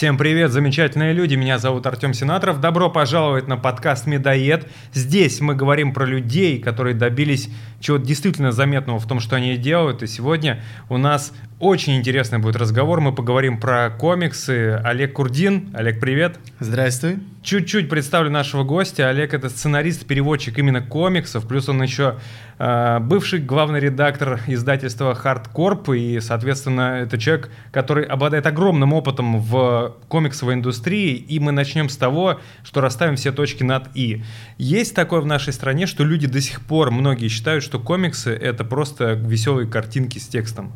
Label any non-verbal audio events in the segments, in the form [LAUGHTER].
Всем привет, замечательные люди, меня зовут Артем Сенаторов. Добро пожаловать на подкаст «Медоед». Здесь мы говорим про людей, которые добились чего-то действительно заметного в том, что они делают. И сегодня у нас очень интересный будет разговор. Мы поговорим про комиксы. Олег Курдин. Олег, привет. Здравствуй. Чуть-чуть представлю нашего гостя. Олег — это сценарист, переводчик именно комиксов, плюс он еще э, бывший главный редактор издательства Hardcorp, и, соответственно, это человек, который обладает огромным опытом в комиксовой индустрии, и мы начнем с того, что расставим все точки над «и». Есть такое в нашей стране, что люди до сих пор, многие считают, что комиксы — это просто веселые картинки с текстом.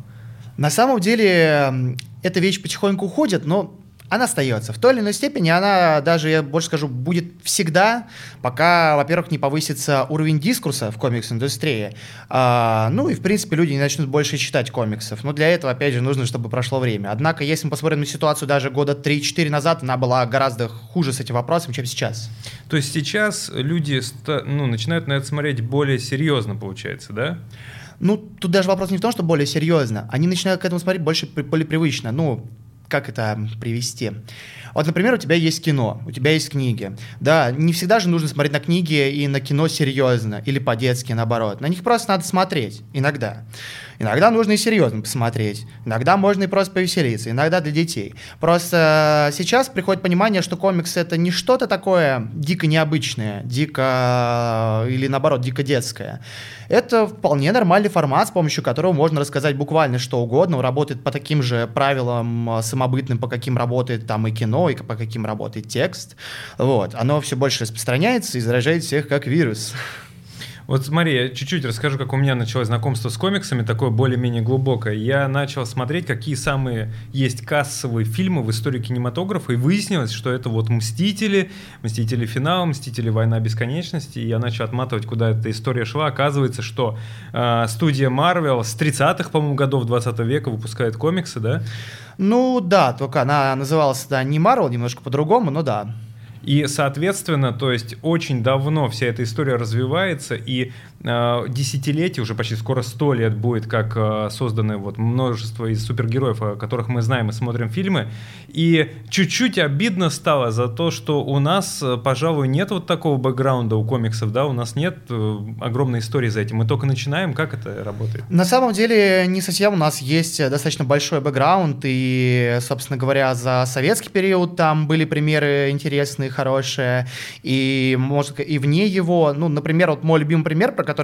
На самом деле, эта вещь потихоньку уходит, но она остается. В той или иной степени она даже, я больше скажу, будет всегда, пока, во-первых, не повысится уровень дискурса в комикс-индустрии. А, ну и, в принципе, люди не начнут больше читать комиксов. Но для этого, опять же, нужно, чтобы прошло время. Однако, если мы посмотрим на ситуацию даже года 3-4 назад, она была гораздо хуже с этим вопросом, чем сейчас. То есть сейчас люди ну, начинают на это смотреть более серьезно, получается, да? Ну, тут даже вопрос не в том, что более серьезно. Они начинают к этому смотреть больше более привычно. Ну, как это привести? Вот, например, у тебя есть кино, у тебя есть книги. Да, не всегда же нужно смотреть на книги и на кино серьезно или по-детски, наоборот. На них просто надо смотреть иногда. Иногда нужно и серьезно посмотреть, иногда можно и просто повеселиться, иногда для детей. Просто сейчас приходит понимание, что комикс это не что-то такое дико необычное, дико или наоборот дико детское. Это вполне нормальный формат, с помощью которого можно рассказать буквально что угодно. Он работает по таким же правилам а, самобытным, по каким работает там и кино, и по каким работает текст. Вот. Оно все больше распространяется и заражает всех как вирус. Вот смотри, я чуть-чуть расскажу, как у меня началось знакомство с комиксами, такое более-менее глубокое. Я начал смотреть, какие самые есть кассовые фильмы в истории кинематографа, и выяснилось, что это вот «Мстители», «Мстители. Финал», «Мстители. Война бесконечности», и я начал отматывать, куда эта история шла. Оказывается, что э, студия Marvel с 30-х, по-моему, годов 20 века выпускает комиксы, да? Ну да, только она называлась да, не Marvel, немножко по-другому, но да. И, соответственно, то есть очень давно вся эта история развивается, и э, десятилетие, уже почти скоро сто лет будет, как э, созданы вот множество из супергероев, о которых мы знаем и смотрим фильмы. И чуть-чуть обидно стало за то, что у нас, э, пожалуй, нет вот такого бэкграунда у комиксов, да, у нас нет огромной истории за этим. Мы только начинаем, как это работает? На самом деле не совсем. У нас есть достаточно большой бэкграунд, и, собственно говоря, за советский период там были примеры интересных хорошее, и, может, и вне его, ну, например, вот мой любимый пример, про который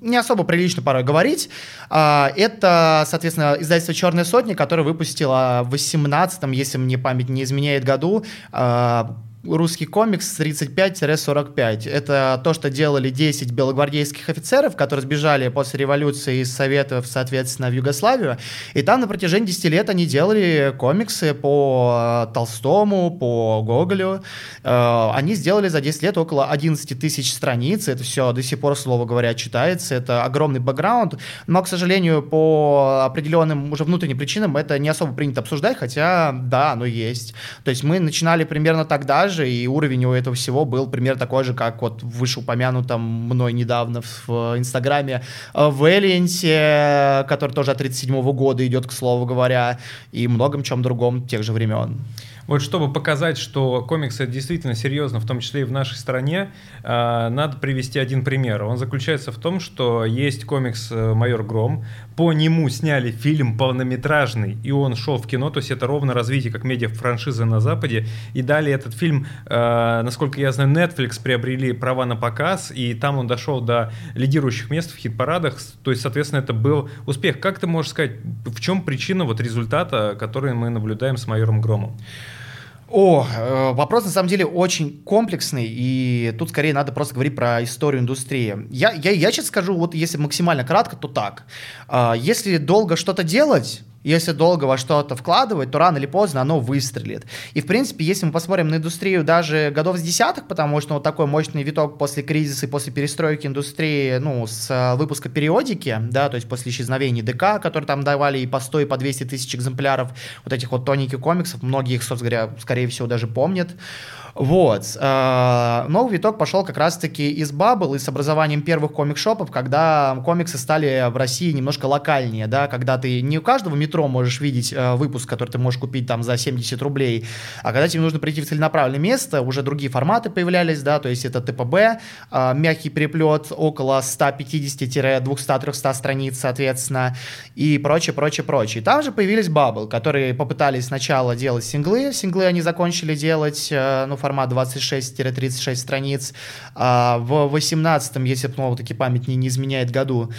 не особо прилично порой говорить, а, это, соответственно, издательство «Черная сотня», которое выпустило в 18 если мне память не изменяет, году а, русский комикс 35-45. Это то, что делали 10 белогвардейских офицеров, которые сбежали после революции из Советов, соответственно, в Югославию. И там на протяжении 10 лет они делали комиксы по э, Толстому, по Гоголю. Э, они сделали за 10 лет около 11 тысяч страниц. Это все до сих пор, слово говоря, читается. Это огромный бэкграунд. Но, к сожалению, по определенным уже внутренним причинам это не особо принято обсуждать, хотя, да, оно есть. То есть мы начинали примерно тогда же, и уровень у этого всего был примерно такой же, как вот вышеупомянутом мной недавно в Инстаграме э, в который тоже от 37 года идет, к слову говоря, и многом чем другом тех же времен. Вот чтобы показать, что комиксы действительно серьезно, в том числе и в нашей стране, э, надо привести один пример. Он заключается в том, что есть комикс э, «Майор Гром», по нему сняли фильм полнометражный, и он шел в кино, то есть это ровно развитие как медиа-франшизы на Западе, и далее этот фильм, э, насколько я знаю, Netflix приобрели права на показ, и там он дошел до лидирующих мест в хит-парадах, то есть, соответственно, это был успех. Как ты можешь сказать, в чем причина вот результата, который мы наблюдаем с «Майором Громом»? О, э, вопрос на самом деле очень комплексный, и тут скорее надо просто говорить про историю индустрии. Я, я, я сейчас скажу, вот если максимально кратко, то так. А, если долго что-то делать, если долго во что-то вкладывать, то рано или поздно оно выстрелит. И, в принципе, если мы посмотрим на индустрию даже годов с десятых, потому что вот такой мощный виток после кризиса и после перестройки индустрии, ну, с э, выпуска периодики, да, то есть после исчезновения ДК, которые там давали и по 100, и по 200 тысяч экземпляров вот этих вот тоненьких комиксов, многие их, собственно говоря, скорее всего, даже помнят. Вот. Э, новый виток пошел как раз-таки из Bubble и с образованием первых комик-шопов, когда комиксы стали в России немножко локальнее, да, когда ты не у каждого метро можешь видеть э, выпуск, который ты можешь купить там за 70 рублей, а когда тебе нужно прийти в целенаправленное место, уже другие форматы появлялись, да, то есть это ТПБ, э, мягкий переплет, около 150-200-300 страниц, соответственно, и прочее, прочее, прочее. Там же появились Bubble, которые попытались сначала делать синглы, синглы они закончили делать, ну, формат 26-36 страниц, а в 18 если снова таки память не, не изменяет году,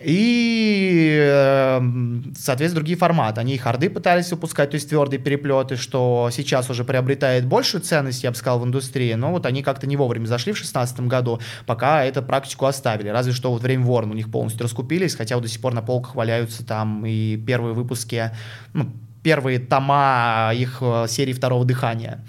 и, эм, соответственно, другие форматы. Они и харды пытались выпускать, то есть твердые переплеты, что сейчас уже приобретает большую ценность, я бы сказал, в индустрии, но вот они как-то не вовремя зашли в 2016 году, пока эту практику оставили. Разве что вот время Ворн у них полностью раскупились, хотя вот до сих пор на полках валяются там и первые выпуски, ну, первые тома их э, серии «Второго дыхания».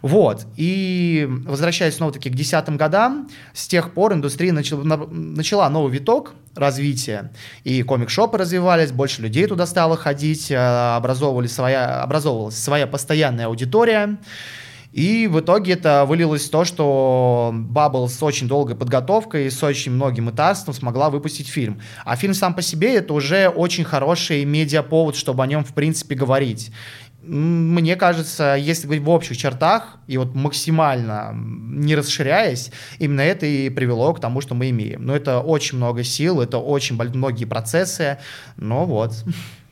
Вот. И возвращаясь снова-таки к десятым годам, с тех пор индустрия начала, начала новый виток развития. И комик-шопы развивались, больше людей туда стало ходить, э, образовывали своя, образовывалась своя постоянная аудитория. И в итоге это вылилось в то, что Bubble с очень долгой подготовкой и с очень многим этапом смогла выпустить фильм. А фильм сам по себе это уже очень хороший медиаповод, чтобы о нем в принципе говорить. Мне кажется, если говорить в общих чертах и вот максимально не расширяясь, именно это и привело к тому, что мы имеем. Но это очень много сил, это очень многие процессы, но вот.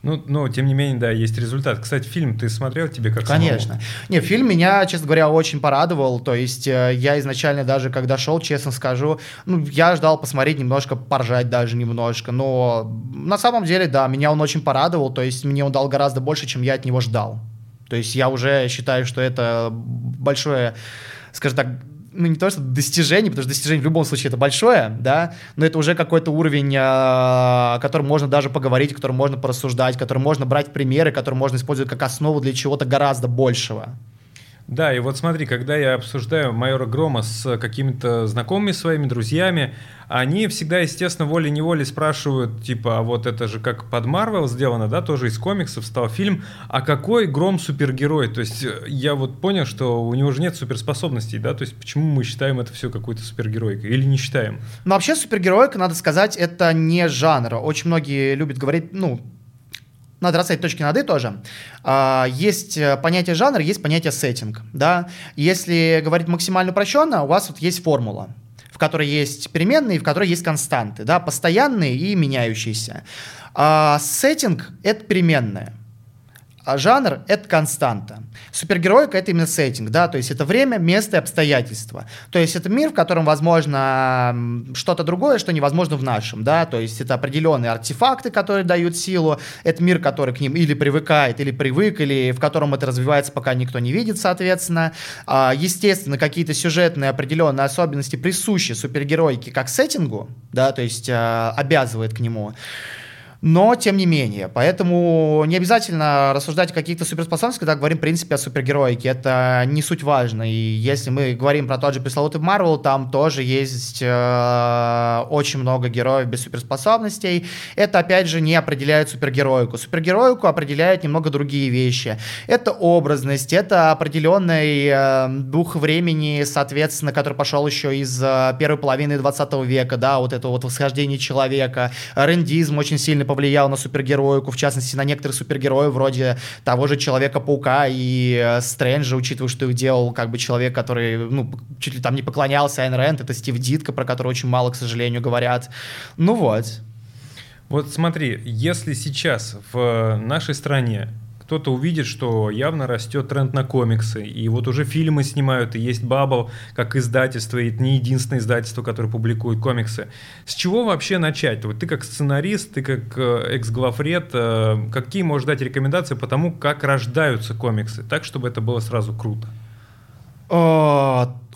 Ну, но, тем не менее, да, есть результат. Кстати, фильм ты смотрел, тебе как Конечно. Самому? Не, фильм меня, честно говоря, очень порадовал. То есть э, я изначально даже, когда шел, честно скажу, ну, я ждал посмотреть немножко, поржать даже немножко. Но на самом деле, да, меня он очень порадовал. То есть мне он дал гораздо больше, чем я от него ждал. То есть я уже считаю, что это большое, скажем так, ну, не то, что достижение, потому что достижение в любом случае это большое, да, но это уже какой-то уровень, о котором можно даже поговорить, о котором можно порассуждать, который можно брать примеры, который можно использовать как основу для чего-то гораздо большего. Да, и вот смотри, когда я обсуждаю майора Грома с какими-то знакомыми своими друзьями, они всегда, естественно, волей-неволей спрашивают, типа, а вот это же как под Марвел сделано, да, тоже из комиксов стал фильм, а какой Гром супергерой? То есть э, я вот понял, что у него же нет суперспособностей, да, то есть почему мы считаем это все какой-то супергеройкой или не считаем? Ну, вообще супергеройка, надо сказать, это не жанр. Очень многие любят говорить, ну, надо расставить точки над «и» тоже. А, есть э, понятие жанр, есть понятие сеттинг. Да? Если говорить максимально упрощенно, у вас вот есть формула в которой есть переменные, в которой есть константы, да, постоянные и меняющиеся. А сеттинг — это переменная. А жанр — это константа. Супергероика — это именно сеттинг, да, то есть это время, место и обстоятельства. То есть это мир, в котором возможно что-то другое, что невозможно в нашем, да, то есть это определенные артефакты, которые дают силу, это мир, который к ним или привыкает, или привык, или в котором это развивается, пока никто не видит, соответственно. А, естественно, какие-то сюжетные определенные особенности присущи супергеройке как сеттингу, да, то есть а, обязывает к нему но тем не менее. Поэтому не обязательно рассуждать о каких-то суперспособностях, когда говорим, в принципе, о супергероике. Это не суть важно. И если мы говорим про тот же пресловутый Марвел, там тоже есть э, очень много героев без суперспособностей. Это, опять же, не определяет супергероику. Супергероику определяют немного другие вещи. Это образность, это определенный э, дух времени, соответственно, который пошел еще из э, первой половины 20 века, да, вот это вот восхождение человека. Рендизм очень сильно на супергероику, в частности, на некоторых супергероев вроде того же Человека-паука и э, Стрэнджа, учитывая, что их делал как бы человек, который, ну, чуть ли там не поклонялся Айн Рэнд, это Стив Дитко, про которого очень мало, к сожалению, говорят. Ну вот. Вот смотри, если сейчас в нашей стране кто-то увидит, что явно растет тренд на комиксы, и вот уже фильмы снимают, и есть Bubble как издательство, и это не единственное издательство, которое публикует комиксы. С чего вообще начать? Вот ты как сценарист, ты как э, экс-главред, э, какие можешь дать рекомендации по тому, как рождаются комиксы, так, чтобы это было сразу круто?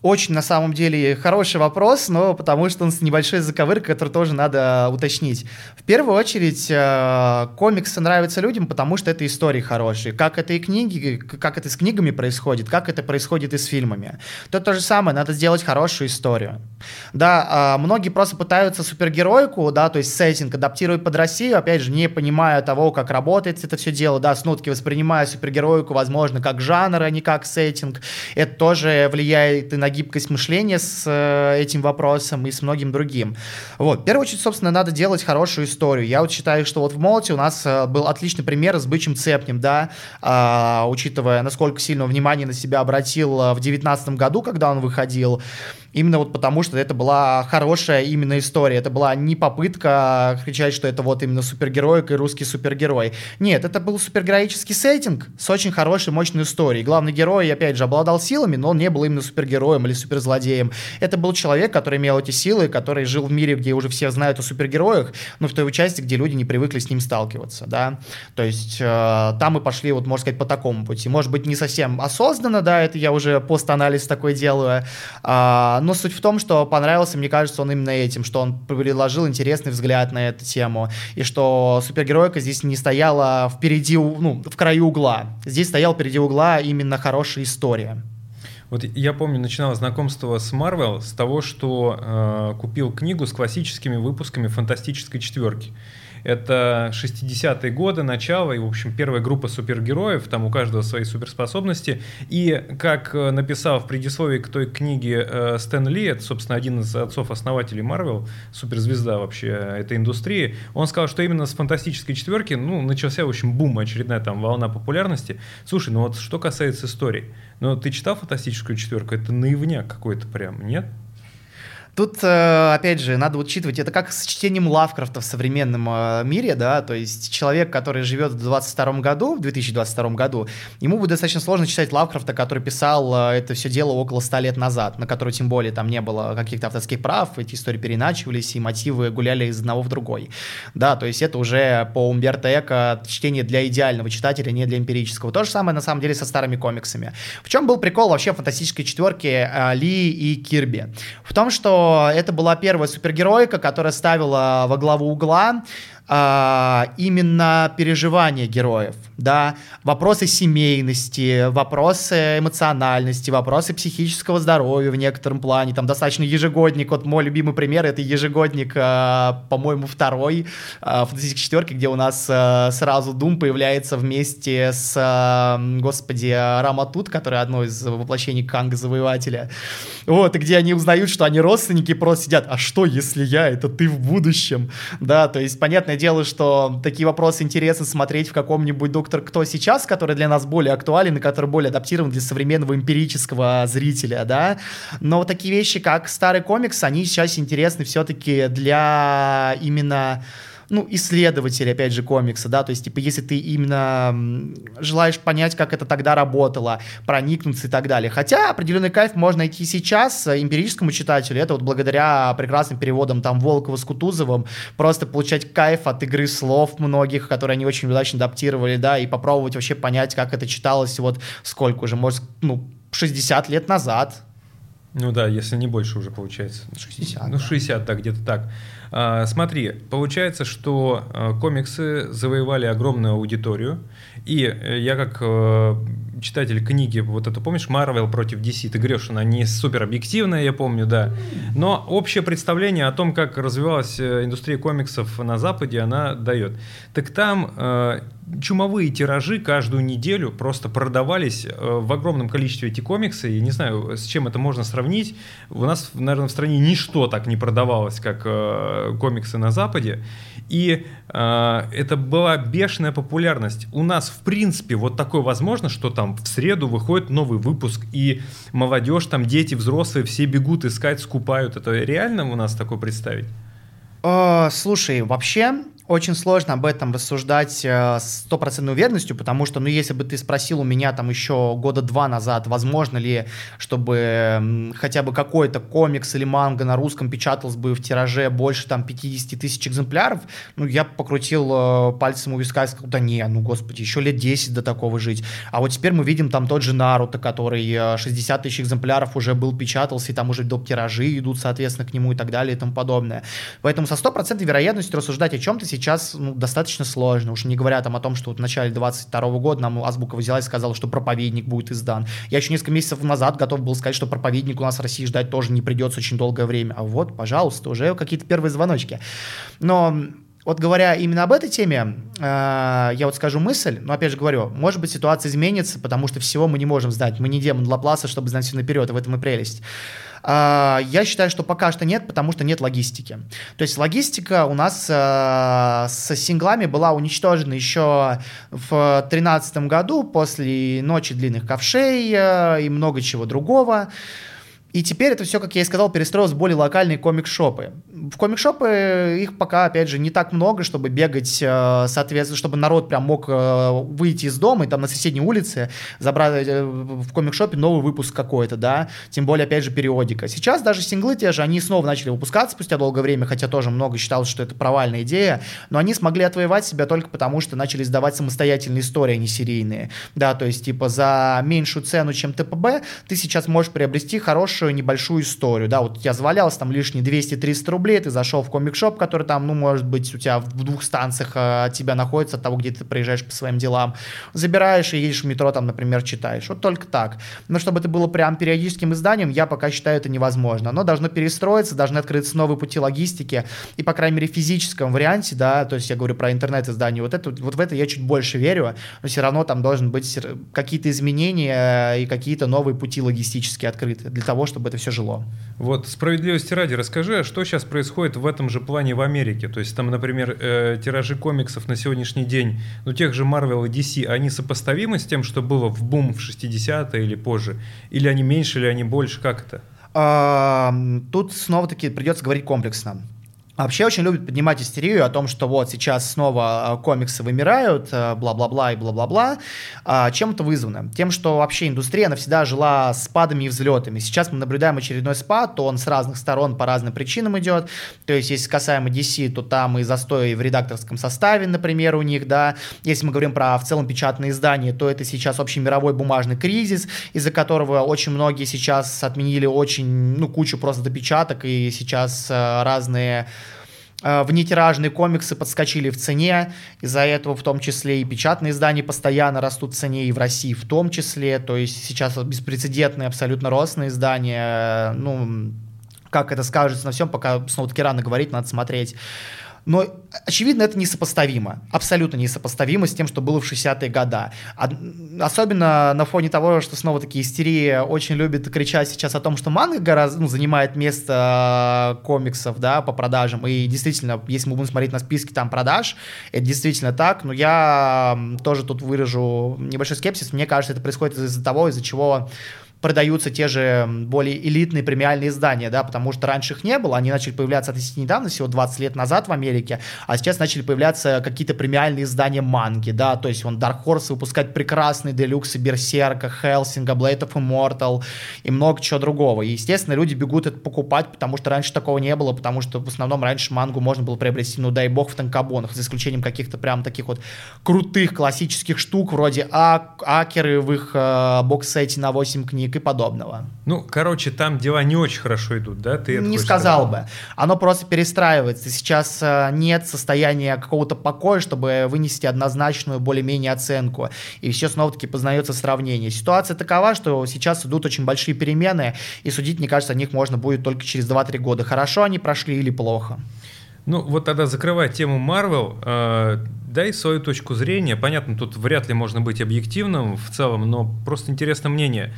Очень, на самом деле, хороший вопрос, но потому что он с небольшой заковыркой, который тоже надо уточнить. В первую очередь, э, комиксы нравятся людям, потому что это истории хорошие. Как это и книги, как это с книгами происходит, как это происходит и с фильмами. То то же самое, надо сделать хорошую историю. Да, а, многие просто пытаются супергероику, да, то есть сеттинг адаптировать под Россию, опять же, не понимая того, как работает это все дело, да, снутки воспринимая супергероику, возможно, как жанр, а не как сеттинг. Это тоже влияет и на гибкость мышления с э, этим вопросом и с многим другим. Вот, в первую очередь, собственно, надо делать хорошую историю. Я вот считаю, что вот в Молоте у нас э, был отличный пример с Бычьим Цепнем, да, а, учитывая, насколько сильно внимание на себя обратил э, в 2019 году, когда он выходил, Именно вот потому, что это была хорошая именно история. Это была не попытка кричать, что это вот именно супергероик и русский супергерой. Нет, это был супергероический сеттинг с очень хорошей, мощной историей. Главный герой, опять же, обладал силами, но он не был именно супергероем или суперзлодеем. Это был человек, который имел эти силы, который жил в мире, где уже все знают о супергероях, но в той части, где люди не привыкли с ним сталкиваться, да. То есть э, там мы пошли, вот, можно сказать, по такому пути. Может быть, не совсем осознанно, да, это я уже постанализ такой делаю, э, но суть в том, что понравился, мне кажется, он именно этим, что он предложил интересный взгляд на эту тему, и что супергеройка здесь не стояла впереди, ну, в краю угла. Здесь стоял впереди угла именно хорошая история. Вот я помню, начинал знакомство с Marvel с того, что э, купил книгу с классическими выпусками фантастической четверки. Это 60-е годы, начало, и, в общем, первая группа супергероев, там у каждого свои суперспособности. И, как э, написал в предисловии к той книге э, Стэн Ли, это, собственно, один из отцов-основателей Марвел, суперзвезда вообще этой индустрии, он сказал, что именно с фантастической четверки, ну, начался, в общем, бум, очередная там волна популярности. Слушай, ну вот что касается истории, ну, ты читал фантастическую четверку? Это наивняк какой-то прям, нет? Тут, э, опять же, надо учитывать, это как с чтением Лавкрафта в современном э, мире, да, то есть человек, который живет в 22 году, в 2022 году, ему будет достаточно сложно читать Лавкрафта, который писал э, это все дело около 100 лет назад, на который тем более там не было каких-то авторских прав, эти истории переначивались, и мотивы гуляли из одного в другой. Да, то есть это уже по Умберто Эко чтение для идеального читателя, не для эмпирического. То же самое, на самом деле, со старыми комиксами. В чем был прикол вообще фантастической четверки Ли и Кирби? В том, что это была первая супергеройка, которая ставила во главу угла а, именно переживания героев, да, вопросы семейности, вопросы эмоциональности, вопросы психического здоровья в некотором плане, там достаточно ежегодник, вот мой любимый пример, это ежегодник, а, по-моему, второй а, фантастической четверки, где у нас а, сразу Дум появляется вместе с, а, господи, Раматут, который одно из воплощений Канга Завоевателя, вот, и где они узнают, что они родственники, просто сидят, а что, если я, это ты в будущем, да, то есть, понятное дело, что такие вопросы интересно смотреть в каком-нибудь «Доктор Кто сейчас», который для нас более актуален и который более адаптирован для современного эмпирического зрителя, да. Но такие вещи, как старый комикс, они сейчас интересны все-таки для именно ну, исследователь, опять же, комикса, да, то есть, типа, если ты именно желаешь понять, как это тогда работало, проникнуться и так далее. Хотя определенный кайф можно найти сейчас эмпирическому читателю, это вот благодаря прекрасным переводам там Волкова с Кутузовым, просто получать кайф от игры слов многих, которые они очень удачно адаптировали, да, и попробовать вообще понять, как это читалось вот сколько уже, может, ну, 60 лет назад, ну да, если не больше уже получается. 60. Ну, 60, да, где-то так. А, смотри, получается, что а, комиксы завоевали огромную аудиторию, и э, я как э, читатель книги, вот это помнишь, Марвел против DC, ты говоришь, она не супер объективная, я помню, да, но общее представление о том, как развивалась э, индустрия комиксов на Западе, она дает. Так там чумовые тиражи каждую неделю просто продавались э, в огромном количестве эти комиксы, и не знаю, с чем это можно сравнить. У нас, наверное, в стране ничто так не продавалось, как э, комиксы на Западе, и э, это была бешеная популярность. У нас, в принципе, вот такое возможно, что там в среду выходит новый выпуск, и молодежь, там дети, взрослые, все бегут искать, скупают. Это реально у нас такое представить? Слушай, вообще очень сложно об этом рассуждать э, с стопроцентной уверенностью, потому что, ну, если бы ты спросил у меня там еще года два назад, возможно ли, чтобы хотя бы какой-то комикс или манга на русском печатался бы в тираже больше там 50 тысяч экземпляров, ну, я покрутил э, пальцем у виска и сказал, да не, ну, господи, еще лет 10 до такого жить. А вот теперь мы видим там тот же Наруто, который 60 э, тысяч экземпляров уже был печатался, и там уже доп. тиражи идут, соответственно, к нему и так далее и тому подобное. Поэтому со стопроцентной вероятностью рассуждать о чем-то сейчас ну, достаточно сложно, уж не говоря там о том, что вот в начале 22 года нам Азбука взяла и сказала, что проповедник будет издан. Я еще несколько месяцев назад готов был сказать, что проповедник у нас в России ждать тоже не придется очень долгое время. А вот, пожалуйста, уже какие-то первые звоночки. Но вот говоря именно об этой теме, э, я вот скажу мысль, но опять же говорю, может быть ситуация изменится, потому что всего мы не можем знать. Мы не демон Лапласа, чтобы знать все наперед, и в этом и прелесть. Э, я считаю, что пока что нет, потому что нет логистики. То есть логистика у нас э, с синглами была уничтожена еще в 2013 году после ночи длинных ковшей э, и много чего другого. И теперь это все, как я и сказал, перестроилось в более локальные комик-шопы. В комик-шопы их пока, опять же, не так много, чтобы бегать, э, соответственно, чтобы народ прям мог э, выйти из дома и там на соседней улице забрать э, в комик-шопе новый выпуск какой-то, да, тем более, опять же, периодика. Сейчас даже синглы те же, они снова начали выпускаться спустя долгое время, хотя тоже много считалось, что это провальная идея, но они смогли отвоевать себя только потому, что начали издавать самостоятельные истории, а не серийные. Да, то есть, типа, за меньшую цену, чем ТПБ, ты сейчас можешь приобрести хороший хорошую небольшую историю, да, вот у тебя завалялось там лишние 200-300 рублей, ты зашел в комик-шоп, который там, ну, может быть, у тебя в двух станциях э, от тебя находится, от того, где ты приезжаешь по своим делам, забираешь и едешь в метро, там, например, читаешь, вот только так. Но чтобы это было прям периодическим изданием, я пока считаю это невозможно. Оно должно перестроиться, должны открыться новые пути логистики, и, по крайней мере, в физическом варианте, да, то есть я говорю про интернет-издание, вот, это, вот в это я чуть больше верю, но все равно там должны быть какие-то изменения и какие-то новые пути логистические открыты для того, чтобы это все жило. Вот, справедливости ради, расскажи, а что сейчас происходит в этом же плане в Америке? То есть там, например, э, тиражи комиксов на сегодняшний день, ну, тех же Marvel и DC, они сопоставимы с тем, что было в бум в 60-е или позже? Или они меньше, или они больше? Как это? А, тут снова-таки придется говорить комплексно. Вообще очень любят поднимать истерию о том, что вот сейчас снова э, комиксы вымирают, э, бла-бла-бла и бла-бла-бла. А, чем это вызвано? Тем, что вообще индустрия, она всегда жила спадами и взлетами. Сейчас мы наблюдаем очередной спад, то он с разных сторон по разным причинам идет. То есть, если касаемо DC, то там и застой в редакторском составе, например, у них, да. Если мы говорим про в целом печатные издания, то это сейчас общий мировой бумажный кризис, из-за которого очень многие сейчас отменили очень, ну, кучу просто допечаток, и сейчас э, разные внетиражные комиксы подскочили в цене, из-за этого в том числе и печатные издания постоянно растут в цене, и в России в том числе, то есть сейчас беспрецедентные абсолютно рост на издания, ну, как это скажется на всем, пока снова-таки рано говорить, надо смотреть. Но, очевидно, это несопоставимо. Абсолютно несопоставимо с тем, что было в 60-е годы. Особенно на фоне того, что снова-таки истерия очень любит кричать сейчас о том, что манга гораздо ну, занимает место э, комиксов да, по продажам. И действительно, если мы будем смотреть на списки там продаж, это действительно так. Но я тоже тут выражу небольшой скепсис. Мне кажется, это происходит из-за того, из-за чего продаются те же более элитные премиальные издания, да, потому что раньше их не было, они начали появляться относительно недавно, всего 20 лет назад в Америке, а сейчас начали появляться какие-то премиальные издания манги, да, то есть он Dark Horse выпускает прекрасные делюксы Берсерка, Хелсинга, Blade of Immortal и много чего другого. И, естественно, люди бегут это покупать, потому что раньше такого не было, потому что в основном раньше мангу можно было приобрести, ну дай бог, в танкобонах, за исключением каких-то прям таких вот крутых классических штук, вроде а Акеры в их э, бокс-сете на 8 книг, денег и подобного. Ну, короче, там дела не очень хорошо идут, да? Ты не сказал сказать? бы. Оно просто перестраивается. Сейчас э, нет состояния какого-то покоя, чтобы вынести однозначную более-менее оценку. И все снова-таки познается сравнение. Ситуация такова, что сейчас идут очень большие перемены, и судить, мне кажется, о них можно будет только через 2-3 года. Хорошо они прошли или плохо. Ну, вот тогда закрывая тему Marvel, э, дай свою точку зрения. Понятно, тут вряд ли можно быть объективным в целом, но просто интересно мнение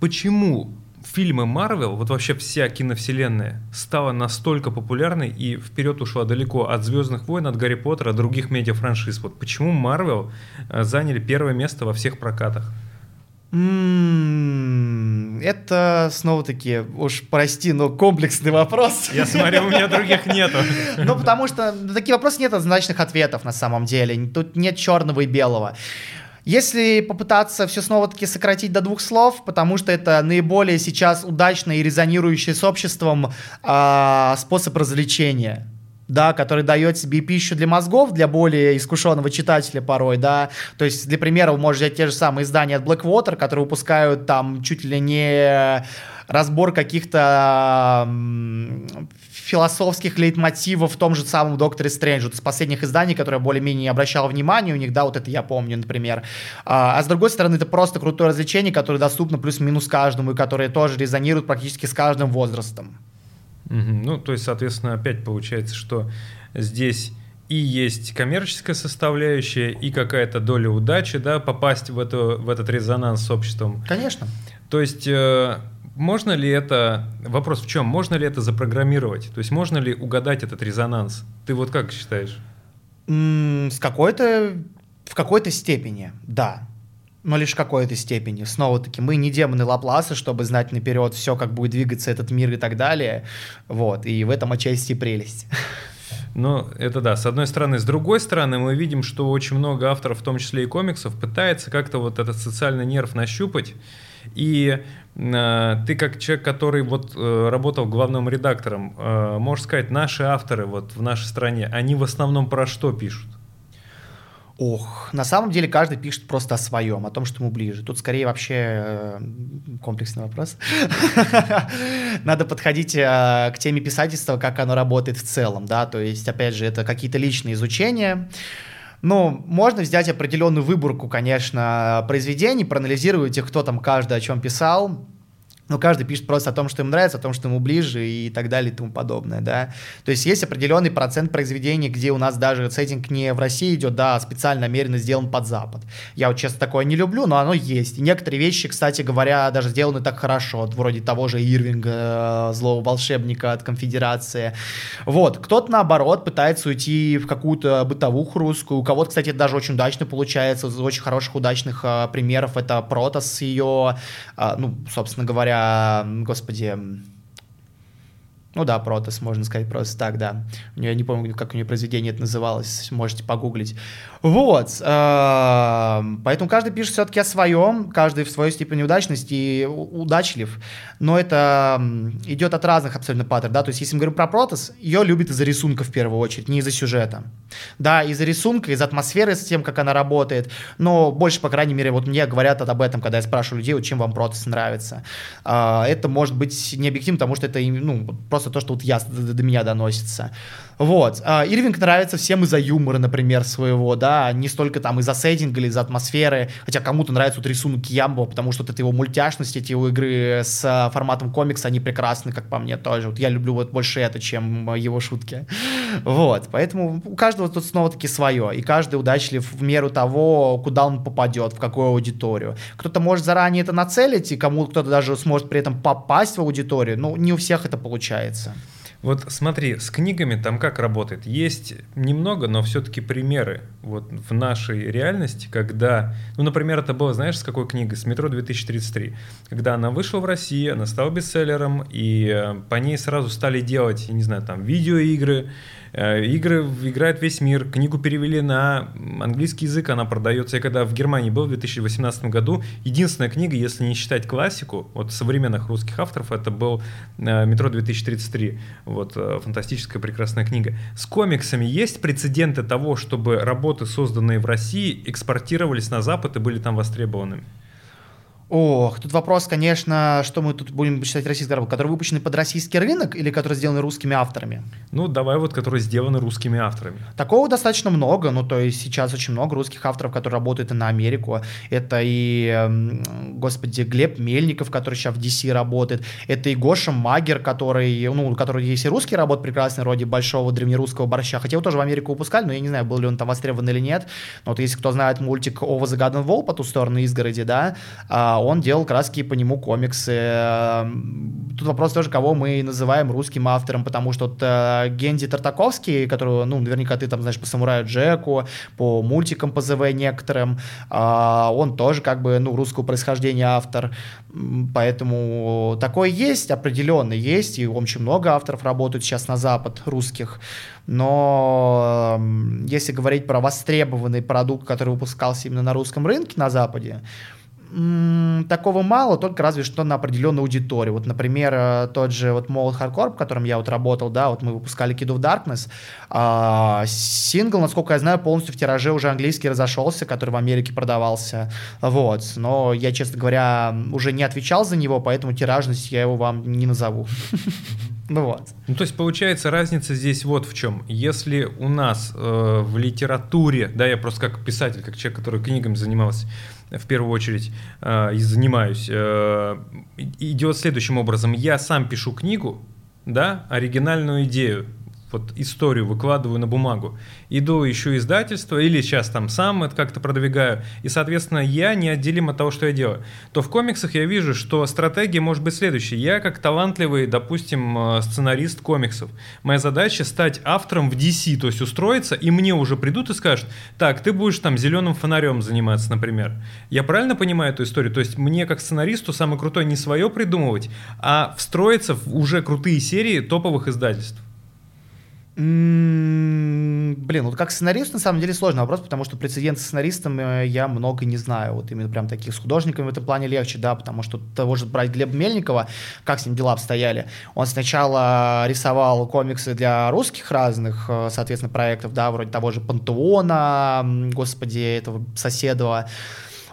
почему фильмы Марвел, вот вообще вся киновселенная, стала настолько популярной и вперед ушла далеко от Звездных войн, от Гарри Поттера, от других медиафраншиз. Вот почему Марвел э, заняли первое место во всех прокатах? М-м, это снова-таки, уж прости, но комплексный вопрос. Я смотрю, у меня других нету. [LAUGHS] Ну, потому что на такие вопросы нет однозначных ответов на самом деле. Тут нет черного и белого. Если попытаться все снова-таки сократить до двух слов, потому что это наиболее сейчас удачный и резонирующий с обществом э, способ развлечения да, который дает себе пищу для мозгов, для более искушенного читателя порой, да, то есть, для примера, вы можете взять те же самые издания от Blackwater, которые выпускают там чуть ли не разбор каких-то философских лейтмотивов в том же самом Докторе Стрэнджа, вот из последних изданий, которые я более-менее не обращал внимания, у них, да, вот это я помню, например. А, а с другой стороны, это просто крутое развлечение, которое доступно плюс-минус каждому, и которое тоже резонирует практически с каждым возрастом. Угу. Ну, то есть, соответственно, опять получается, что здесь и есть коммерческая составляющая, и какая-то доля удачи, да, попасть в, эту, в этот резонанс с обществом. Конечно. То есть э, можно ли это, вопрос в чем, можно ли это запрограммировать? То есть можно ли угадать этот резонанс? Ты вот как считаешь? С какой-то, в какой-то степени, да. Но лишь в какой-то степени. Снова-таки, мы не демоны Лапласа, чтобы знать наперед все, как будет двигаться этот мир и так далее. Вот, и в этом отчасти прелесть. Ну, это да, с одной стороны. С другой стороны, мы видим, что очень много авторов, в том числе и комиксов, пытается как-то вот этот социальный нерв нащупать. И э, ты как человек, который вот э, работал главным редактором, э, можешь сказать, наши авторы вот в нашей стране, они в основном про что пишут? Ох, на самом деле каждый пишет просто о своем, о том, что ему ближе. Тут скорее вообще комплексный вопрос. [LAUGHS] Надо подходить к теме писательства, как оно работает в целом, да, то есть, опять же, это какие-то личные изучения, ну, можно взять определенную выборку, конечно, произведений, проанализировать их, кто там каждый о чем писал, но каждый пишет просто о том, что ему нравится, о том, что ему ближе и так далее и тому подобное, да. То есть есть определенный процент произведений, где у нас даже сеттинг не в России идет, да, а специально намеренно сделан под Запад. Я вот, честно, такое не люблю, но оно есть. И некоторые вещи, кстати говоря, даже сделаны так хорошо, вот, вроде того же Ирвинга, э, злого волшебника от Конфедерации. Вот, кто-то, наоборот, пытается уйти в какую-то бытовуху русскую, у кого-то, кстати, это даже очень удачно получается, из очень хороших, удачных э, примеров это Протас с ее, э, ну, собственно говоря, господи, ну да, Протас, можно сказать просто так, да. Я не помню, как у нее произведение это называлось, можете погуглить. Вот, эм, поэтому каждый пишет все-таки о своем, каждый в своей степени удачности и удачлив, но это идет от разных абсолютно паттернов, да, то есть если мы говорим про Протас, ее любят из-за рисунка в первую очередь, не из-за сюжета. Да, из-за рисунка, из-за атмосферы, с тем, как она работает, но больше, по крайней мере, вот мне говорят об этом, когда я спрашиваю людей, вот чем вам Протас нравится. А, это может быть не объективно, потому что это, ну, просто то, что вот я, до меня доносится. Вот. А, Ирвинг нравится всем из-за юмора, например, своего, да, не столько там из-за сеттинга или из-за атмосферы, хотя кому-то нравится вот рисунок Ямбо, потому что вот это его мультяшность, эти его игры с а, форматом комикса, они прекрасны, как по мне тоже. Вот я люблю вот больше это, чем его шутки. [LAUGHS] Вот. Поэтому у каждого тут снова-таки свое, и каждый удачлив в меру того, куда он попадет, в какую аудиторию. Кто-то может заранее это нацелить, и кому кто-то даже сможет при этом попасть в аудиторию, но не у всех это получается. Вот смотри, с книгами там как работает? Есть немного, но все-таки примеры вот в нашей реальности, когда, ну, например, это было, знаешь, с какой книгой? С «Метро 2033». Когда она вышла в России, она стала бестселлером, и э, по ней сразу стали делать, не знаю, там, видеоигры, игры играет весь мир. Книгу перевели на английский язык, она продается. Я когда в Германии был в 2018 году, единственная книга, если не считать классику, вот современных русских авторов, это был э, «Метро 2033». Вот, э, фантастическая прекрасная книга. С комиксами есть прецеденты того, чтобы работы, созданные в России, экспортировались на Запад и были там востребованными? Ох, тут вопрос, конечно, что мы тут будем считать российской работой, которые выпущены под российский рынок или которые сделаны русскими авторами? Ну, давай вот, которые сделаны русскими авторами. Такого достаточно много, ну, то есть сейчас очень много русских авторов, которые работают и на Америку. Это и, эм, господи, Глеб Мельников, который сейчас в DC работает. Это и Гоша Магер, который, ну, который есть и русский работает прекрасный, вроде большого древнерусского борща. Хотя его тоже в Америку выпускали, но я не знаю, был ли он там востребован или нет. Но вот если кто знает мультик «Ова загадан Вол» по ту сторону изгороди, да, а, он делал краски по нему комиксы. Эм, тут вопрос тоже, кого мы называем русским автором, потому что вот э, Генди Тартаковский, которого, ну, наверняка ты там знаешь по «Самураю Джеку», по мультикам по ЗВ некоторым, э, он тоже как бы, ну, русского происхождения автор, поэтому такое есть, определенно есть, и очень много авторов работают сейчас на Запад, русских, но эм, если говорить про востребованный продукт, который выпускался именно на русском рынке на Западе, такого мало, только разве что на определенную аудиторию. Вот, например, э, тот же вот Mold Hardcore, в котором я вот работал, да, вот мы выпускали Kid of Darkness, а, сингл, насколько я знаю, полностью в тираже уже английский разошелся, который в Америке продавался, вот, но я, честно говоря, уже не отвечал за него, поэтому тиражность я его вам не назову. [LAUGHS] Ну вот. Ну, то есть, получается, разница здесь вот в чем. Если у нас э, в литературе, да, я просто как писатель, как человек, который книгами занимался, в первую очередь э, и занимаюсь, э, идет следующим образом. Я сам пишу книгу, да, оригинальную идею, вот историю выкладываю на бумагу. Иду, ищу издательство, или сейчас там сам это как-то продвигаю, и, соответственно, я неотделим от того, что я делаю. То в комиксах я вижу, что стратегия может быть следующей. Я как талантливый, допустим, э, сценарист комиксов. Моя задача стать автором в DC, то есть устроиться, и мне уже придут и скажут, так, ты будешь там зеленым фонарем заниматься, например. Я правильно понимаю эту историю? То есть мне как сценаристу самое крутое не свое придумывать, а встроиться в уже крутые серии топовых издательств. Блин, вот как сценарист, на самом деле, сложный вопрос, потому что прецедент с сценаристом э, я много не знаю. Вот именно прям таких с художниками в этом плане легче, да, потому что того же брать Глеба Мельникова, как с ним дела обстояли. Он сначала рисовал комиксы для русских разных, э, соответственно, проектов, да, вроде того же Пантеона, господи, этого Соседова,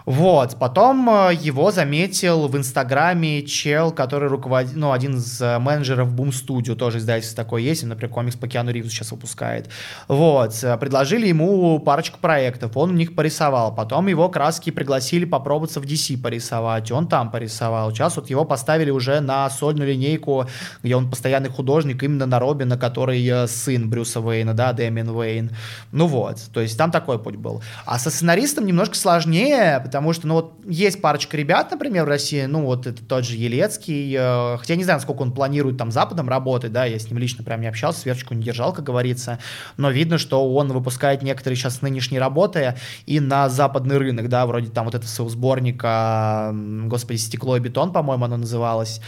вот, потом э, его заметил в Инстаграме чел, который руководит, ну, один из э, менеджеров Boom Studio, тоже издательство такое есть, например, комикс по Киану Ривзу сейчас выпускает. Вот, э, предложили ему парочку проектов, он у них порисовал, потом его краски пригласили попробоваться в DC порисовать, он там порисовал. Сейчас вот его поставили уже на сольную линейку, где он постоянный художник, именно на Робина, который сын Брюса Уэйна, да, Дэмин Уэйн. Ну вот, то есть там такой путь был. А со сценаристом немножко сложнее, потому потому что, ну, вот есть парочка ребят, например, в России, ну, вот это тот же Елецкий, э, хотя не знаю, сколько он планирует там Западом работать, да, я с ним лично прям не общался, сверчку не держал, как говорится, но видно, что он выпускает некоторые сейчас нынешние работы и на западный рынок, да, вроде там вот этого своего сборника, господи, «Стекло и бетон», по-моему, оно называлось,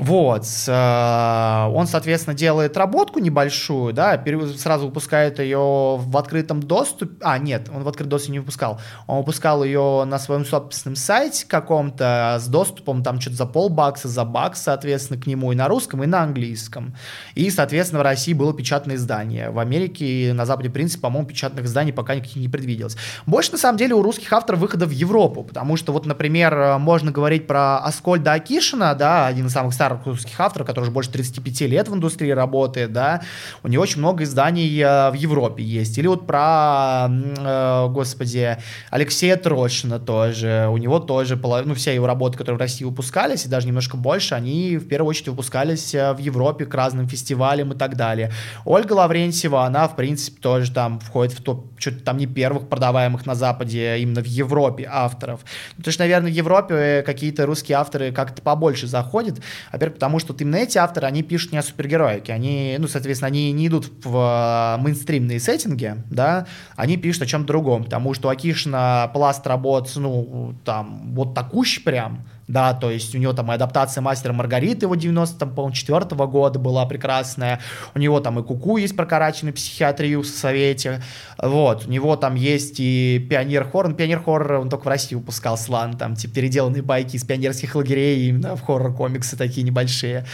вот, э, он, соответственно, делает работку небольшую, да, сразу выпускает ее в открытом доступе, а, нет, он в открытом доступе не выпускал, он выпускал ее на своем собственном сайте каком-то с доступом там что-то за полбакса, за бакс, соответственно, к нему и на русском, и на английском. И, соответственно, в России было печатное издание. В Америке и на Западе, в принципе, по-моему, печатных изданий пока никаких не предвиделось. Больше, на самом деле, у русских авторов выхода в Европу, потому что вот, например, можно говорить про Аскольда Акишина, да, один из самых старых русских авторов, который уже больше 35 лет в индустрии работает, да, у него очень много изданий э, в Европе есть. Или вот про, э, господи, Алексея Трошина тоже, у него тоже, ну, все его работы, которые в России выпускались, и даже немножко больше, они в первую очередь выпускались э, в Европе к разным фестивалям и так далее. Ольга Лаврентьева, она, в принципе, тоже там входит в топ, что-то там не первых продаваемых на Западе, именно в Европе авторов. Ну, то есть, наверное, в Европе какие-то русские авторы как-то побольше заходят. Во-первых, потому что именно эти авторы, они пишут не о супергероике, они, ну, соответственно, они не идут в э, мейнстримные сеттинги, да, они пишут о чем-то другом, потому что у Акишина пласт работ, ну, там, вот такущий прям, да, то есть у него там и адаптация мастера Маргариты его 94 -го года была прекрасная, у него там и Куку есть про психиатрию в Совете, вот, у него там есть и Пионер Хоррор, Пионер Хоррор он только в России выпускал слан, там, типа, переделанные байки из пионерских лагерей, именно в хоррор-комиксы такие небольшие,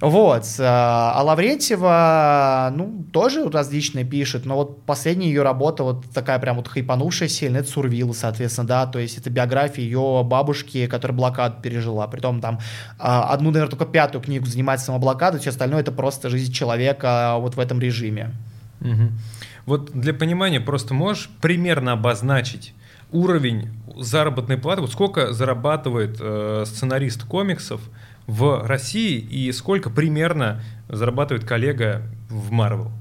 вот. Э, а Лаврентьева, ну, тоже различные пишет, но вот последняя ее работа вот такая прям вот хайпанувшая сильно, это Сурвилла, соответственно, да, то есть это биография ее бабушки, которая блокаду пережила, притом там а, одну, наверное, только пятую книгу занимается самоблокадой, все остальное это просто жизнь человека вот в этом режиме. Угу. Вот для понимания просто можешь примерно обозначить уровень заработной платы, вот сколько зарабатывает э, сценарист комиксов, в России и сколько примерно зарабатывает коллега в Marvel?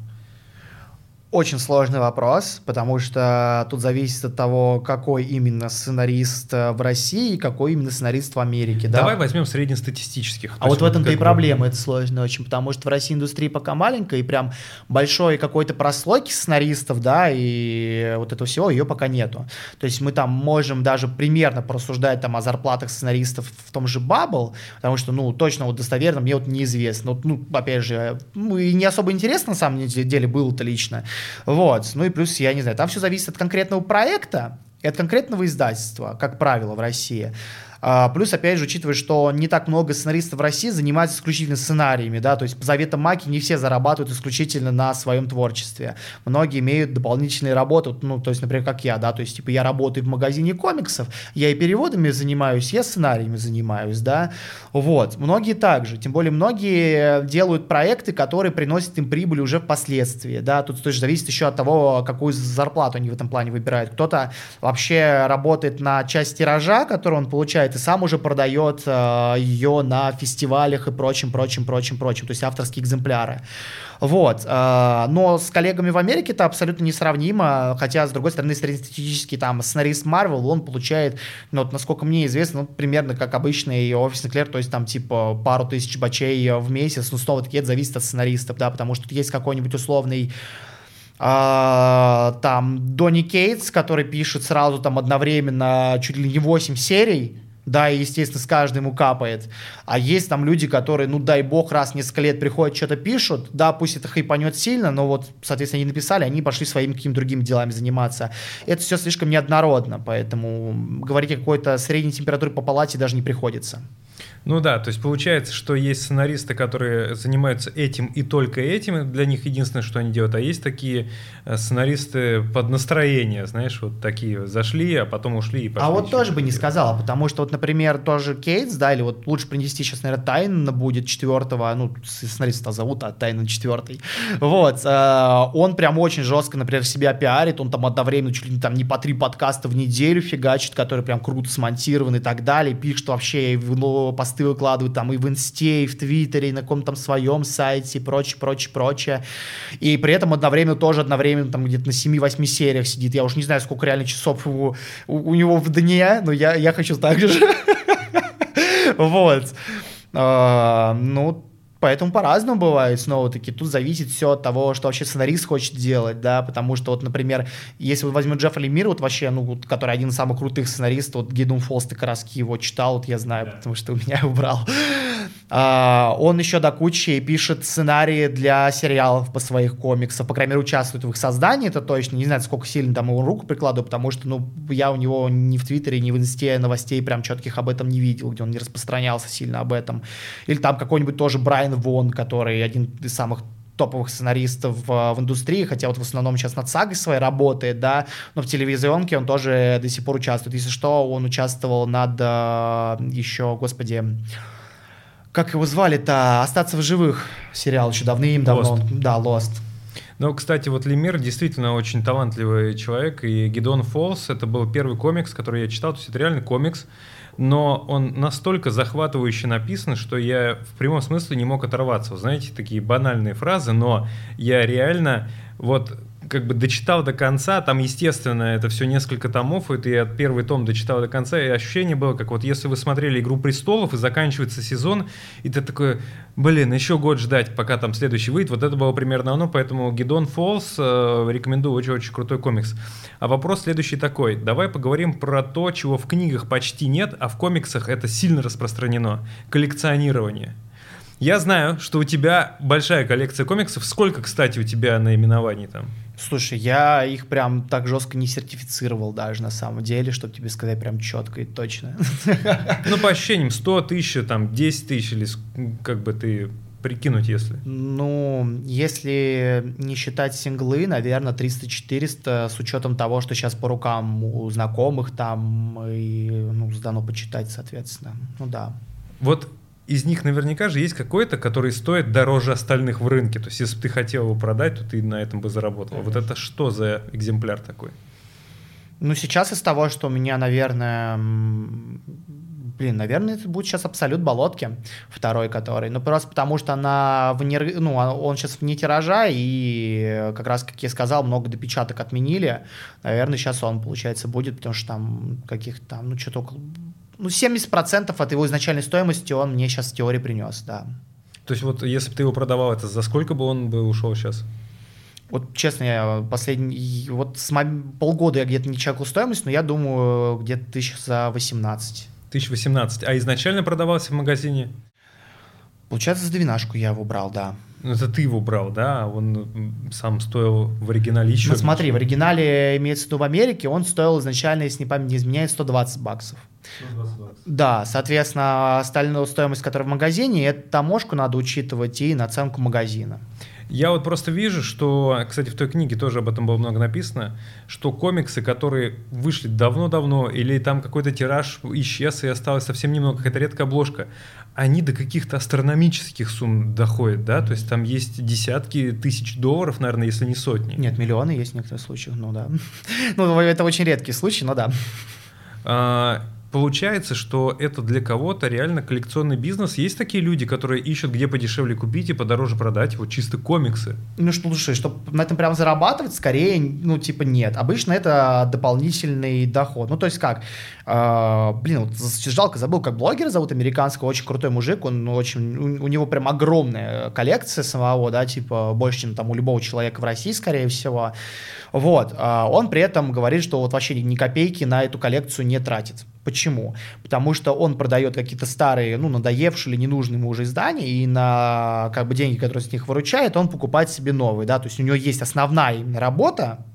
Очень сложный вопрос, потому что тут зависит от того, какой именно сценарист э, в России и какой именно сценарист в Америке. Давай да? возьмем среднестатистических. А вот в этом-то и проблема, это сложно очень, потому что в России индустрия пока маленькая, и прям большой какой-то прослойки сценаристов, да, и вот этого всего ее пока нету. То есть мы там можем даже примерно порассуждать там о зарплатах сценаристов в том же Bubble, потому что, ну, точно вот достоверно мне вот неизвестно. Вот, ну, опять же, ну, и не особо интересно на самом деле было-то лично. Вот. Ну и плюс, я не знаю, там все зависит от конкретного проекта, И от конкретного издательства, как правило, в России. А, плюс, опять же, учитывая, что не так много сценаристов в России занимаются исключительно сценариями, да, то есть по заветам Маки не все зарабатывают исключительно на своем творчестве. Многие имеют дополнительные работы, ну, то есть, например, как я, да, то есть, типа, я работаю в магазине комиксов, я и переводами занимаюсь, я сценариями занимаюсь, да, вот. Многие также, тем более многие делают проекты, которые приносят им прибыль уже впоследствии, да, тут тоже зависит еще от того, какую зарплату они в этом плане выбирают. Кто-то вообще работает на часть тиража, который он получает делает и сам уже продает э, ее на фестивалях и прочим, прочим, прочим, прочим, то есть авторские экземпляры. Вот. Э, но с коллегами в Америке это абсолютно несравнимо, хотя, с другой стороны, среднестатистический там сценарист Marvel, он получает, ну, вот, насколько мне известно, ну, примерно как обычный офисный клер, то есть там типа пару тысяч бачей в месяц, ну, снова-таки это зависит от сценаристов, да, потому что тут есть какой-нибудь условный а, там Донни Кейтс, который пишет сразу там одновременно чуть ли не 8 серий, да, и, естественно, с каждым капает. А есть там люди, которые, ну, дай бог, раз в несколько лет приходят, что-то пишут, да, пусть это хайпанет сильно, но вот, соответственно, они написали, они пошли своими какими-то другими делами заниматься. Это все слишком неоднородно, поэтому говорить о какой-то средней температуре по палате даже не приходится. Ну да, то есть получается, что есть сценаристы, которые занимаются этим и только этим, для них единственное, что они делают, а есть такие э, сценаристы под настроение, знаешь, вот такие зашли, а потом ушли и пошли. А вот тоже бы не сказала, потому что вот, например, тоже Кейтс, да, или вот лучше принести сейчас, наверное, Тайна будет четвертого, ну, сценариста зовут, а Тайна четвертый, вот, э, он прям очень жестко, например, себя пиарит, он там одновременно чуть ли не там не по три подкаста в неделю фигачит, которые прям круто смонтированы и так далее, пишет вообще ну, по посты выкладывают там и в Инсте, и в Твиттере, и на каком-то там своем сайте, и прочее, прочее, прочее. И при этом одновременно тоже одновременно там где-то на 7-8 сериях сидит. Я уж не знаю, сколько реально часов у, у, у него в дне, но я, я хочу так же. [LAUGHS] Вот. А, ну, Поэтому по-разному бывает, снова-таки. Тут зависит все от того, что вообще сценарист хочет делать, да, потому что вот, например, если вот возьмем Джеффа Лемира, вот вообще, ну, вот, который один из самых крутых сценаристов, вот Гидун Фолс, ты краски его читал, вот я знаю, да. потому что у меня [LAUGHS] его брал. А, он еще до кучи пишет сценарии для сериалов по своих комиксах, по крайней мере, участвует в их создании, это точно, не знаю, сколько сильно там его руку прикладываю, потому что, ну, я у него ни в Твиттере, ни в Инсте новостей прям четких об этом не видел, где он не распространялся сильно об этом. Или там какой-нибудь тоже Брайан Вон, который один из самых топовых сценаристов в, в индустрии, хотя вот в основном сейчас над сагой своей работает, да, но в телевизионке он тоже до сих пор участвует. Если что, он участвовал над э, еще, господи, как его звали-то, «Остаться в живых» сериал еще давным-давно. Lost. Да, Lost. Ну, кстати, вот Лемир действительно очень талантливый человек, и Гидон Фолс — это был первый комикс, который я читал, то есть это реально комикс, но он настолько захватывающе написан, что я в прямом смысле не мог оторваться. Вы знаете, такие банальные фразы, но я реально вот как бы дочитал до конца, там, естественно, это все несколько томов, и я первый том дочитал до конца, и ощущение было, как вот если вы смотрели «Игру престолов», и заканчивается сезон, и ты такой, блин, еще год ждать, пока там следующий выйдет, вот это было примерно оно, поэтому Гидон Фолс э, рекомендую, очень-очень крутой комикс. А вопрос следующий такой, давай поговорим про то, чего в книгах почти нет, а в комиксах это сильно распространено, коллекционирование. Я знаю, что у тебя большая коллекция комиксов. Сколько, кстати, у тебя наименований там? Слушай, я их прям так жестко не сертифицировал даже на самом деле, чтобы тебе сказать прям четко и точно. Ну, [LAUGHS] по ощущениям, 100 тысяч, там, 10 тысяч, или как бы ты прикинуть, если? Ну, если не считать синглы, наверное, 300-400, с учетом того, что сейчас по рукам у знакомых там и, ну, сдано почитать, соответственно. Ну да. Вот из них наверняка же есть какой-то, который стоит дороже остальных в рынке. То есть, если бы ты хотел его продать, то ты на этом бы заработал. Конечно. Вот это что за экземпляр такой? Ну, сейчас из того, что у меня, наверное, блин, наверное, это будет сейчас абсолют болотки, второй который. Ну, просто потому что она вне, ну, а он сейчас вне тиража, и как раз, как я сказал, много допечаток отменили. Наверное, сейчас он, получается, будет, потому что там каких-то там, ну, что-то около ну, 70% от его изначальной стоимости он мне сейчас в теории принес, да. То есть вот если бы ты его продавал, это за сколько бы он бы ушел сейчас? Вот честно, я последний, вот с полгода я где-то не чекал стоимость, но я думаю, где-то тысяч за 18. Тысяч 18. А изначально продавался в магазине? Получается, за двенашку я его брал, да. Ну, это ты его брал, да? Он сам стоил в оригинале еще. Ну, смотри, в оригинале имеется в виду в Америке, он стоил изначально, если не память не изменяет, 120 баксов. 120 баксов. Да, соответственно, остальную стоимость, которая в магазине, это таможку надо учитывать и наценку магазина. Я вот просто вижу, что, кстати, в той книге тоже об этом было много написано, что комиксы, которые вышли давно-давно, или там какой-то тираж исчез и осталось совсем немного, какая-то редкая обложка, они до каких-то астрономических сумм доходят, да? То есть там есть десятки тысяч долларов, наверное, если не сотни. Нет, миллионы есть в некоторых случаях, ну да. [LAUGHS] Ну, это очень редкий случай, но да. Получается, что это для кого-то реально коллекционный бизнес. Есть такие люди, которые ищут, где подешевле купить и подороже продать, вот чисто комиксы. Ну что, слушай, чтобы на этом прям зарабатывать, скорее, ну типа нет. Обычно это дополнительный доход. Ну то есть как, э, блин, вот жалко, забыл, как блогера зовут американского, очень крутой мужик, он очень, у, у него прям огромная коллекция самого, да, типа больше, чем там у любого человека в России, скорее всего. Вот, э, он при этом говорит, что вот вообще ни копейки на эту коллекцию не тратит. Почему? Потому что он продает какие-то старые, ну, надоевшие или ненужные ему уже издания, и на как бы деньги, которые с них выручает, он покупает себе новые, да, то есть у него есть основная именно работа,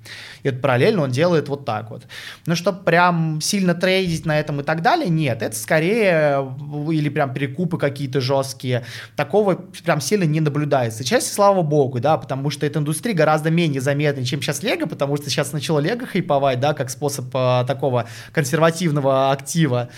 и вот параллельно он делает вот так вот. Но чтобы прям сильно трейдить на этом и так далее, нет, это скорее или прям перекупы какие-то жесткие, такого прям сильно не наблюдается. Часть, слава богу, да, потому что эта индустрия гораздо менее заметна, чем сейчас Лего, потому что сейчас начало Лего хайповать, да, как способ а, такого консервативного актива.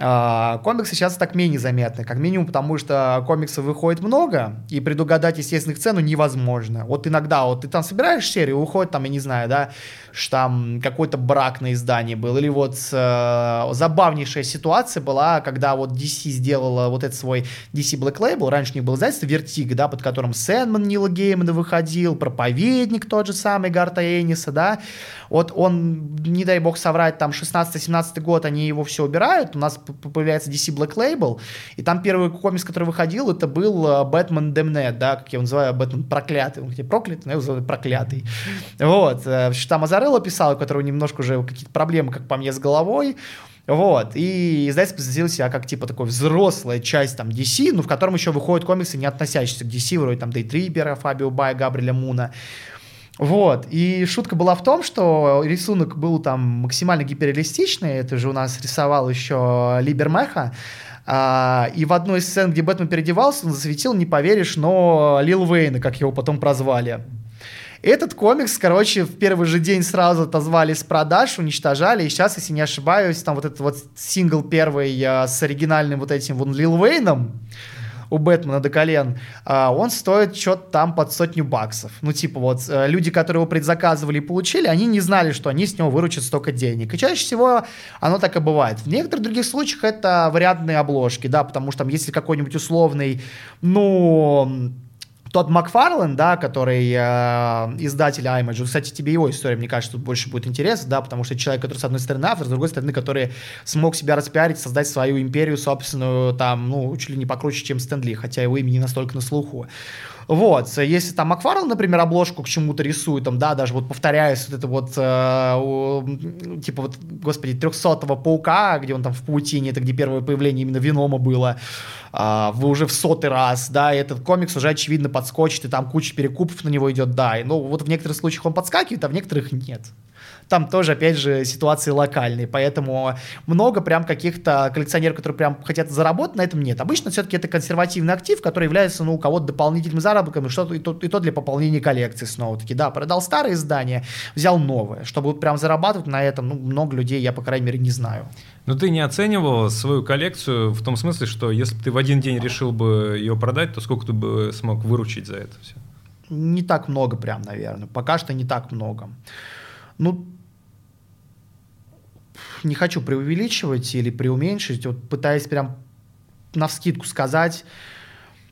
А, комиксы сейчас так менее заметны, как минимум потому, что комиксов выходит много, и предугадать, естественно, их цену невозможно. Вот иногда вот ты там собираешь серию, уходит там, я не знаю, да, что там какой-то брак на издании был, или вот э, забавнейшая ситуация была, когда вот DC сделала вот этот свой DC Black Label, раньше у них был издательство Vertigo, да, под которым Сэндман Нила Геймана выходил, Проповедник тот же самый Гарта Эниса, да, вот он, не дай бог соврать, там 16-17 год они его все убирают, у нас появляется DC Black Label, и там первый комикс, который выходил, это был Бэтмен Демнет, да, как я его называю, Бэтмен проклятый, он хотя проклятый, но я его называю проклятый. Вот, э, там Азарелло писал, у которого немножко уже какие-то проблемы, как по мне, с головой, вот, и издательство позиционировал себя как, типа, такой взрослая часть, там, DC, ну, в котором еще выходят комиксы, не относящиеся к DC, вроде, там, Дейтрипера, Фабио Бая, Габриэля Муна, вот, и шутка была в том, что рисунок был там максимально гиперреалистичный, это же у нас рисовал еще Либермеха, а, и в одной из сцен, где Бэтмен переодевался, он засветил, не поверишь, но Лил Вейна, как его потом прозвали. Этот комикс, короче, в первый же день сразу отозвали с продаж, уничтожали, и сейчас, если не ошибаюсь, там вот этот вот сингл первый а, с оригинальным вот этим вон Лил Вейном, у Бэтмена до колен, а, он стоит что-то там под сотню баксов. Ну, типа вот э, люди, которые его предзаказывали и получили, они не знали, что они с него выручат столько денег. И чаще всего оно так и бывает. В некоторых других случаях это вариантные обложки, да, потому что там если какой-нибудь условный, ну, тот Макфарлен, да, который э, издатель Image, кстати, тебе его история, мне кажется, тут больше будет интересно, да, потому что человек, который, с одной стороны, автор, с другой стороны, который смог себя распиарить, создать свою империю собственную, там, ну, чуть ли не покруче, чем Стэнли, хотя его имя не настолько на слуху. Вот, если там Макфарл, например, обложку к чему-то рисует, там, да, даже вот повторяясь вот это вот, э, типа вот, господи, 300-го паука, где он там в паутине, это где первое появление именно Венома было, э, вы уже в сотый раз, да, и этот комикс уже, очевидно, подскочит, и там куча перекупов на него идет, да, и, ну, вот в некоторых случаях он подскакивает, а в некоторых нет там тоже, опять же, ситуации локальные, поэтому много прям каких-то коллекционеров, которые прям хотят заработать, на этом нет. Обычно все-таки это консервативный актив, который является, ну, у кого-то дополнительным заработком, и, что и, то, и то для пополнения коллекции снова-таки, да, продал старые издания, взял новое, чтобы вот прям зарабатывать на этом, ну, много людей я, по крайней мере, не знаю. Но ты не оценивал свою коллекцию в том смысле, что если бы ты в один день решил бы ее продать, то сколько ты бы смог выручить за это все? Не так много прям, наверное. Пока что не так много. Ну, не хочу преувеличивать или преуменьшить, вот пытаясь прям на вскидку сказать,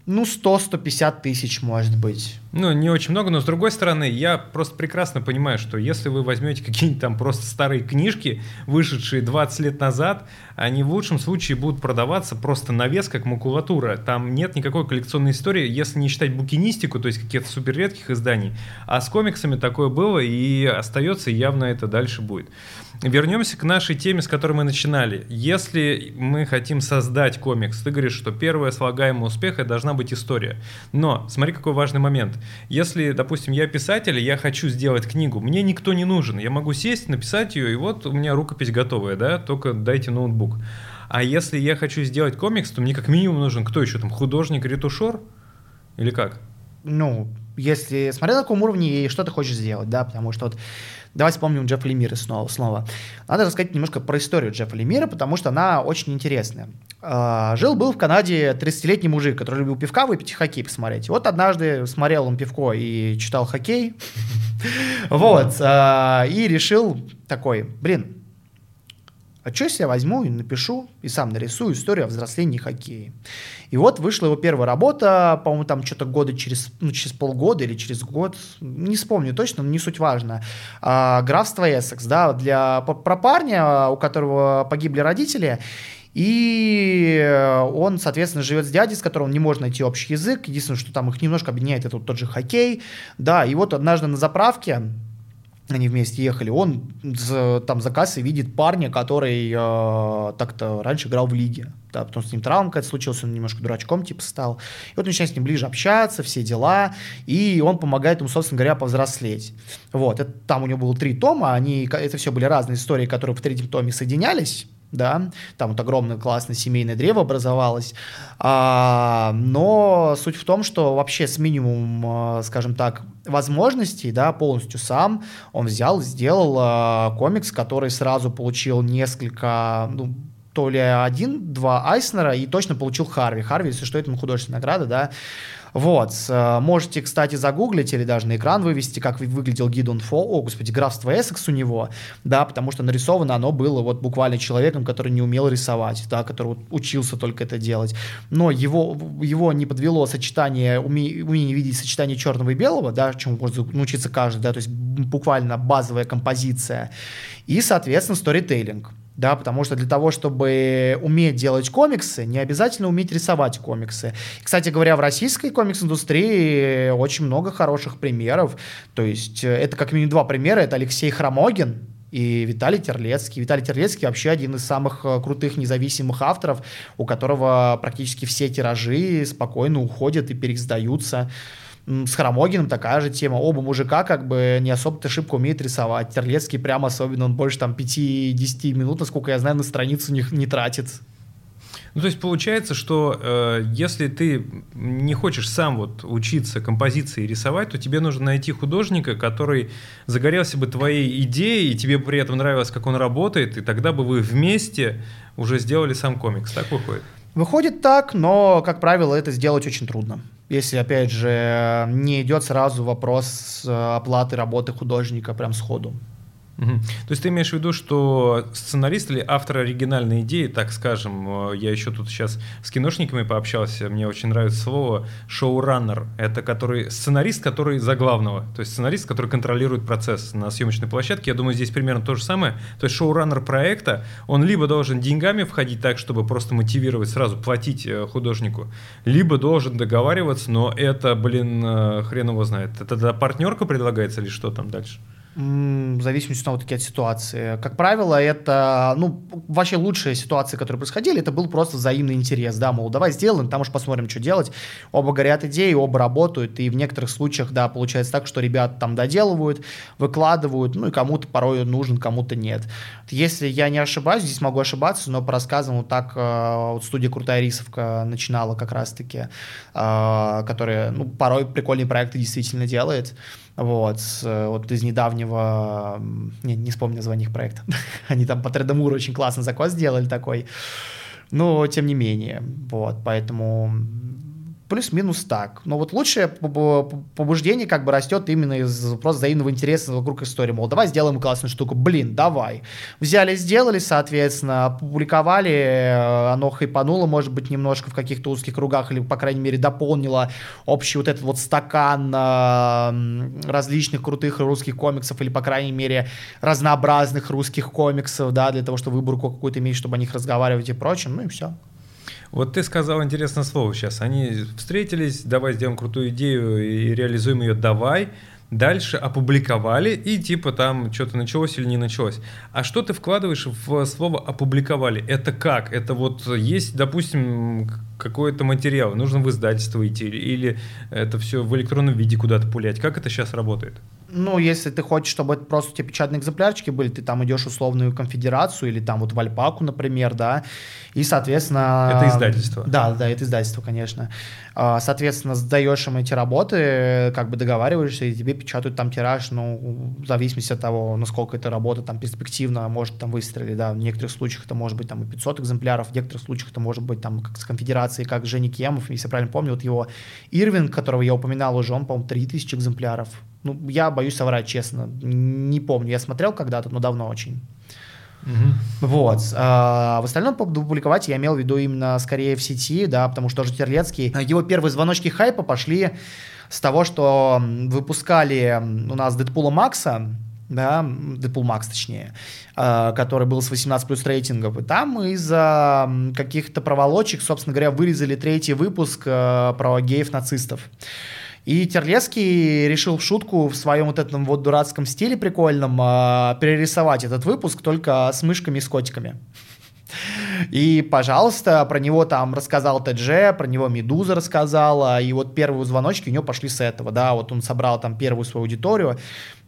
ну, 100-150 тысяч, может быть. Ну, не очень много, но с другой стороны, я просто прекрасно понимаю, что если вы возьмете [LAUGHS] какие-нибудь там просто старые книжки, вышедшие 20 лет назад, они в лучшем случае будут продаваться просто на вес, как макулатура. Там нет никакой коллекционной истории, если не считать букинистику, то есть каких-то супер редких изданий. А с комиксами такое было и остается, и явно это дальше будет. Вернемся к нашей теме, с которой мы начинали. Если мы хотим создать комикс, ты говоришь, что первое слагаемое успеха должна быть история. Но смотри, какой важный момент. Если, допустим, я писатель, и я хочу сделать книгу, мне никто не нужен. Я могу сесть, написать ее, и вот у меня рукопись готовая, да, только дайте ноутбук. А если я хочу сделать комикс, то мне как минимум нужен кто еще там, художник, ретушер? Или как? Ну, если смотря на каком уровне и что ты хочешь сделать, да, потому что вот давай вспомним Джеффа Лемира снова, снова. Надо рассказать немножко про историю Джеффа Лемира, потому что она очень интересная. А, жил-был в Канаде 30-летний мужик, который любил пивка выпить и хоккей посмотреть. Вот однажды смотрел он пивко и читал хоккей, [LAUGHS] вот, а, и решил такой, блин, а что если я возьму и напишу, и сам нарисую историю о взрослении хоккея? И вот вышла его первая работа, по-моему, там что-то года через, ну, через полгода или через год, не вспомню точно, но не суть важно. А, «Графство Эссекс», да, для, про парня, у которого погибли родители, и он, соответственно, живет с дядей, с которым он не может найти общий язык. Единственное, что там их немножко объединяет, это вот тот же хоккей. Да, и вот однажды на заправке они вместе ехали, он там за кассой видит парня, который э, так-то раньше играл в лиге. Да, потом с ним травма какая-то случилась, он немножко дурачком типа стал. И вот начинает с ним ближе общаться, все дела, и он помогает ему, собственно говоря, повзрослеть. Вот, это, там у него было три тома, они, это все были разные истории, которые в третьем томе соединялись, да, там вот огромное классное семейное древо образовалось, а, но суть в том, что вообще с минимумом, а, скажем так, возможностей, да, полностью сам он взял, сделал а, комикс, который сразу получил несколько, ну, то ли один-два Айснера и точно получил Харви. Харви, если что, это художественная награда, да, вот. Э, можете, кстати, загуглить или даже на экран вывести, как выглядел Гидон Фо, о, господи, графство Эссекс у него, да, потому что нарисовано оно было вот буквально человеком, который не умел рисовать, да, который учился только это делать. Но его, его не подвело сочетание, уме, умение видеть сочетание черного и белого, да, чему может научиться каждый, да, то есть буквально базовая композиция, и, соответственно, сторителлинг да, потому что для того, чтобы уметь делать комиксы, не обязательно уметь рисовать комиксы. Кстати говоря, в российской комикс-индустрии очень много хороших примеров, то есть э, это как минимум два примера, это Алексей Хромогин, и Виталий Терлецкий. Виталий Терлецкий вообще один из самых э, крутых независимых авторов, у которого практически все тиражи спокойно уходят и переиздаются. С Хромогиным такая же тема. Оба мужика как бы не особо-то шибко умеют рисовать. Терлецкий прям особенно, он больше там 5-10 минут, насколько я знаю, на страницу не, не тратит. Ну, то есть получается, что э, если ты не хочешь сам вот учиться композиции рисовать, то тебе нужно найти художника, который загорелся бы твоей идеей, и тебе при этом нравилось, как он работает, и тогда бы вы вместе уже сделали сам комикс. Так выходит? Выходит так, но, как правило, это сделать очень трудно если, опять же, не идет сразу вопрос э, оплаты работы художника прям сходу. То есть ты имеешь в виду, что сценарист или автор оригинальной идеи, так скажем, э, я еще тут сейчас с киношниками пообщался, мне очень нравится слово шоураннер. Это который сценарист, который за главного, то есть сценарист, который контролирует процесс на съемочной площадке. Я думаю, здесь примерно то же самое. То есть шоураннер проекта, он либо должен деньгами входить так, чтобы просто мотивировать сразу платить э, художнику, либо должен договариваться, но это, блин, э, хрен его знает. Это тогда партнерка предлагается или что там дальше? В зависимости от, от ситуации. Как правило, это, ну, вообще лучшие ситуации, которые происходили, это был просто взаимный интерес, да, мол, давай сделаем, там уж посмотрим, что делать. Оба горят идеи, оба работают, и в некоторых случаях, да, получается так, что ребята там доделывают, выкладывают, ну, и кому-то порой нужен, кому-то нет. Если я не ошибаюсь, здесь могу ошибаться, но по рассказам вот так э, вот студия «Крутая рисовка» начинала как раз-таки, э, которая, ну, порой прикольные проекты действительно делает, вот, вот из недавнего, не, не вспомню название их проекта, [LAUGHS] они там по Тредемуру очень классно закос сделали такой, но тем не менее, вот, поэтому плюс-минус так. Но вот лучшее побуждение как бы растет именно из просто взаимного интереса вокруг истории. Мол, давай сделаем классную штуку. Блин, давай. Взяли, сделали, соответственно, опубликовали, э, оно хайпануло, может быть, немножко в каких-то узких кругах, или, по крайней мере, дополнило общий вот этот вот стакан э, различных крутых русских комиксов, или, по крайней мере, разнообразных русских комиксов, да, для того, чтобы выборку какую-то иметь, чтобы о них разговаривать и прочим, ну и все. Вот ты сказал интересное слово сейчас. Они встретились, давай сделаем крутую идею и реализуем ее, давай. дальше опубликовали, и типа там что-то началось или не началось. А что ты вкладываешь в слово опубликовали? Это как? Это вот есть, допустим, какой-то материал, нужно в издательство идти, или это все в электронном виде куда-то пулять? Как это сейчас работает? Ну, если ты хочешь, чтобы это просто у тебя печатные экземплярчики были, ты там идешь условную конфедерацию или там вот в Альпаку, например, да, и, соответственно... Это издательство. Да, да, это издательство, конечно. А, соответственно, сдаешь им эти работы, как бы договариваешься, и тебе печатают там тираж, ну, в зависимости от того, насколько эта работа там перспективно может там выстрелить, да, в некоторых случаях это может быть там и 500 экземпляров, в некоторых случаях это может быть там как с конфедерацией, как Женя Кемов, если я правильно помню, вот его Ирвинг, которого я упоминал уже, он, по-моему, 3000 экземпляров ну, я боюсь соврать, честно. Не помню. Я смотрел когда-то, но давно очень. Угу. Вот. А, в остальном публиковать я имел в виду именно скорее в сети, да, потому что тоже Терлецкий, его первые звоночки хайпа пошли с того, что выпускали у нас Дэдпула Макса, да, Дэдпул Макс точнее, а, который был с 18 плюс рейтингов, и там из-за каких-то проволочек, собственно говоря, вырезали третий выпуск а, про геев-нацистов. И Терлецкий решил в шутку в своем вот этом вот дурацком стиле прикольном э, перерисовать этот выпуск только с мышками и с котиками. [LAUGHS] И, пожалуйста, про него там рассказал ТДЖ, про него Медуза рассказала, и вот первые звоночки у него пошли с этого, да, вот он собрал там первую свою аудиторию,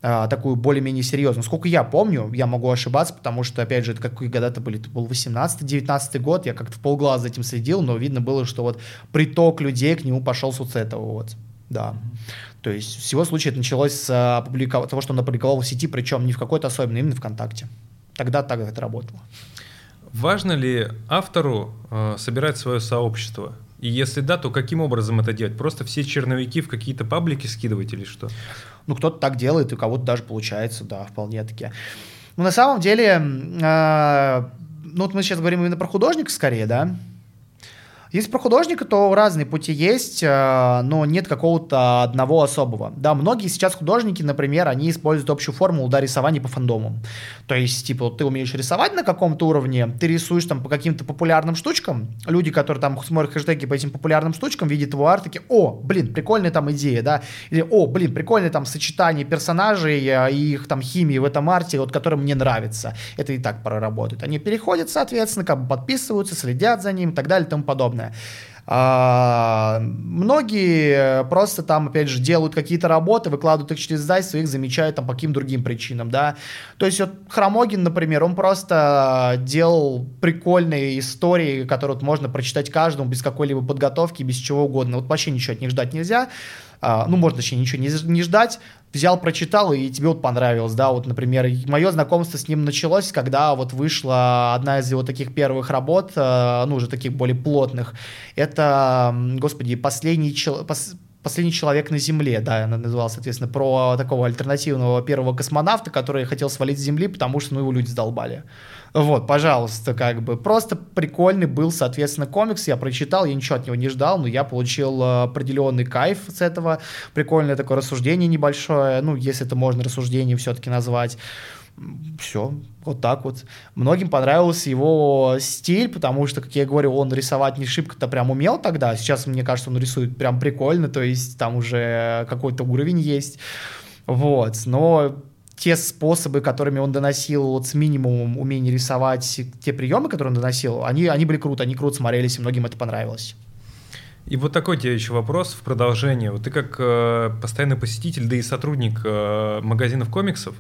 а, такую более-менее серьезную. Сколько я помню, я могу ошибаться, потому что, опять же, это какие года-то были, это был 18-19 год, я как-то в полглаза за этим следил, но видно было, что вот приток людей к нему пошел с вот этого вот. Да. То есть всего случая это началось с а, опубликов... того, что он опубликовал в сети, причем не в какой-то особенной, именно ВКонтакте. Тогда так это работало. Важно ли автору э, собирать свое сообщество? И если да, то каким образом это делать? Просто все черновики в какие-то паблики скидывать или что? Ну, кто-то так делает, и у кого-то даже получается, да, вполне таки. Ну, на самом деле, э, ну, вот мы сейчас говорим именно про художника скорее, да, если про художника, то разные пути есть, э, но нет какого-то одного особого. Да, многие сейчас художники, например, они используют общую формулу да, рисования по фандому. То есть, типа, ты умеешь рисовать на каком-то уровне, ты рисуешь там по каким-то популярным штучкам, люди, которые там смотрят хэштеги по этим популярным штучкам, видят твой арт, такие, о, блин, прикольная там идея, да, или, о, блин, прикольное там сочетание персонажей э, и их там химии в этом арте, вот, который мне нравится. Это и так проработает. Они переходят, соответственно, как бы подписываются, следят за ним и так далее и тому подобное подобное. А, многие просто там, опять же, делают какие-то работы, выкладывают их через издательство, их замечают там по каким другим причинам, да. То есть вот Хромогин, например, он просто делал прикольные истории, которые вот можно прочитать каждому без какой-либо подготовки, без чего угодно. Вот вообще ничего от них ждать нельзя. А, ну, можно точнее ничего не, не ждать, взял, прочитал, и тебе вот понравилось, да, вот, например, мое знакомство с ним началось, когда вот вышла одна из его таких первых работ, э, ну, уже таких более плотных, это, господи, последний человек, Последний человек на Земле, да, она называлась, соответственно, про такого альтернативного первого космонавта, который хотел свалить с Земли, потому что, ну, его люди задолбали. Вот, пожалуйста, как бы. Просто прикольный был, соответственно, комикс. Я прочитал, я ничего от него не ждал, но я получил э, определенный кайф с этого. Прикольное такое рассуждение небольшое, ну, если это можно рассуждением все-таки назвать все, вот так вот. Многим понравился его стиль, потому что, как я говорю, он рисовать не шибко-то прям умел тогда. Сейчас, мне кажется, он рисует прям прикольно, то есть там уже какой-то уровень есть. Вот, но те способы, которыми он доносил вот с минимумом умения рисовать, те приемы, которые он доносил, они, они были круто, они круто смотрелись, и многим это понравилось. И вот такой тебе еще вопрос в продолжение. Вот ты как э, постоянный посетитель, да и сотрудник э, магазинов комиксов,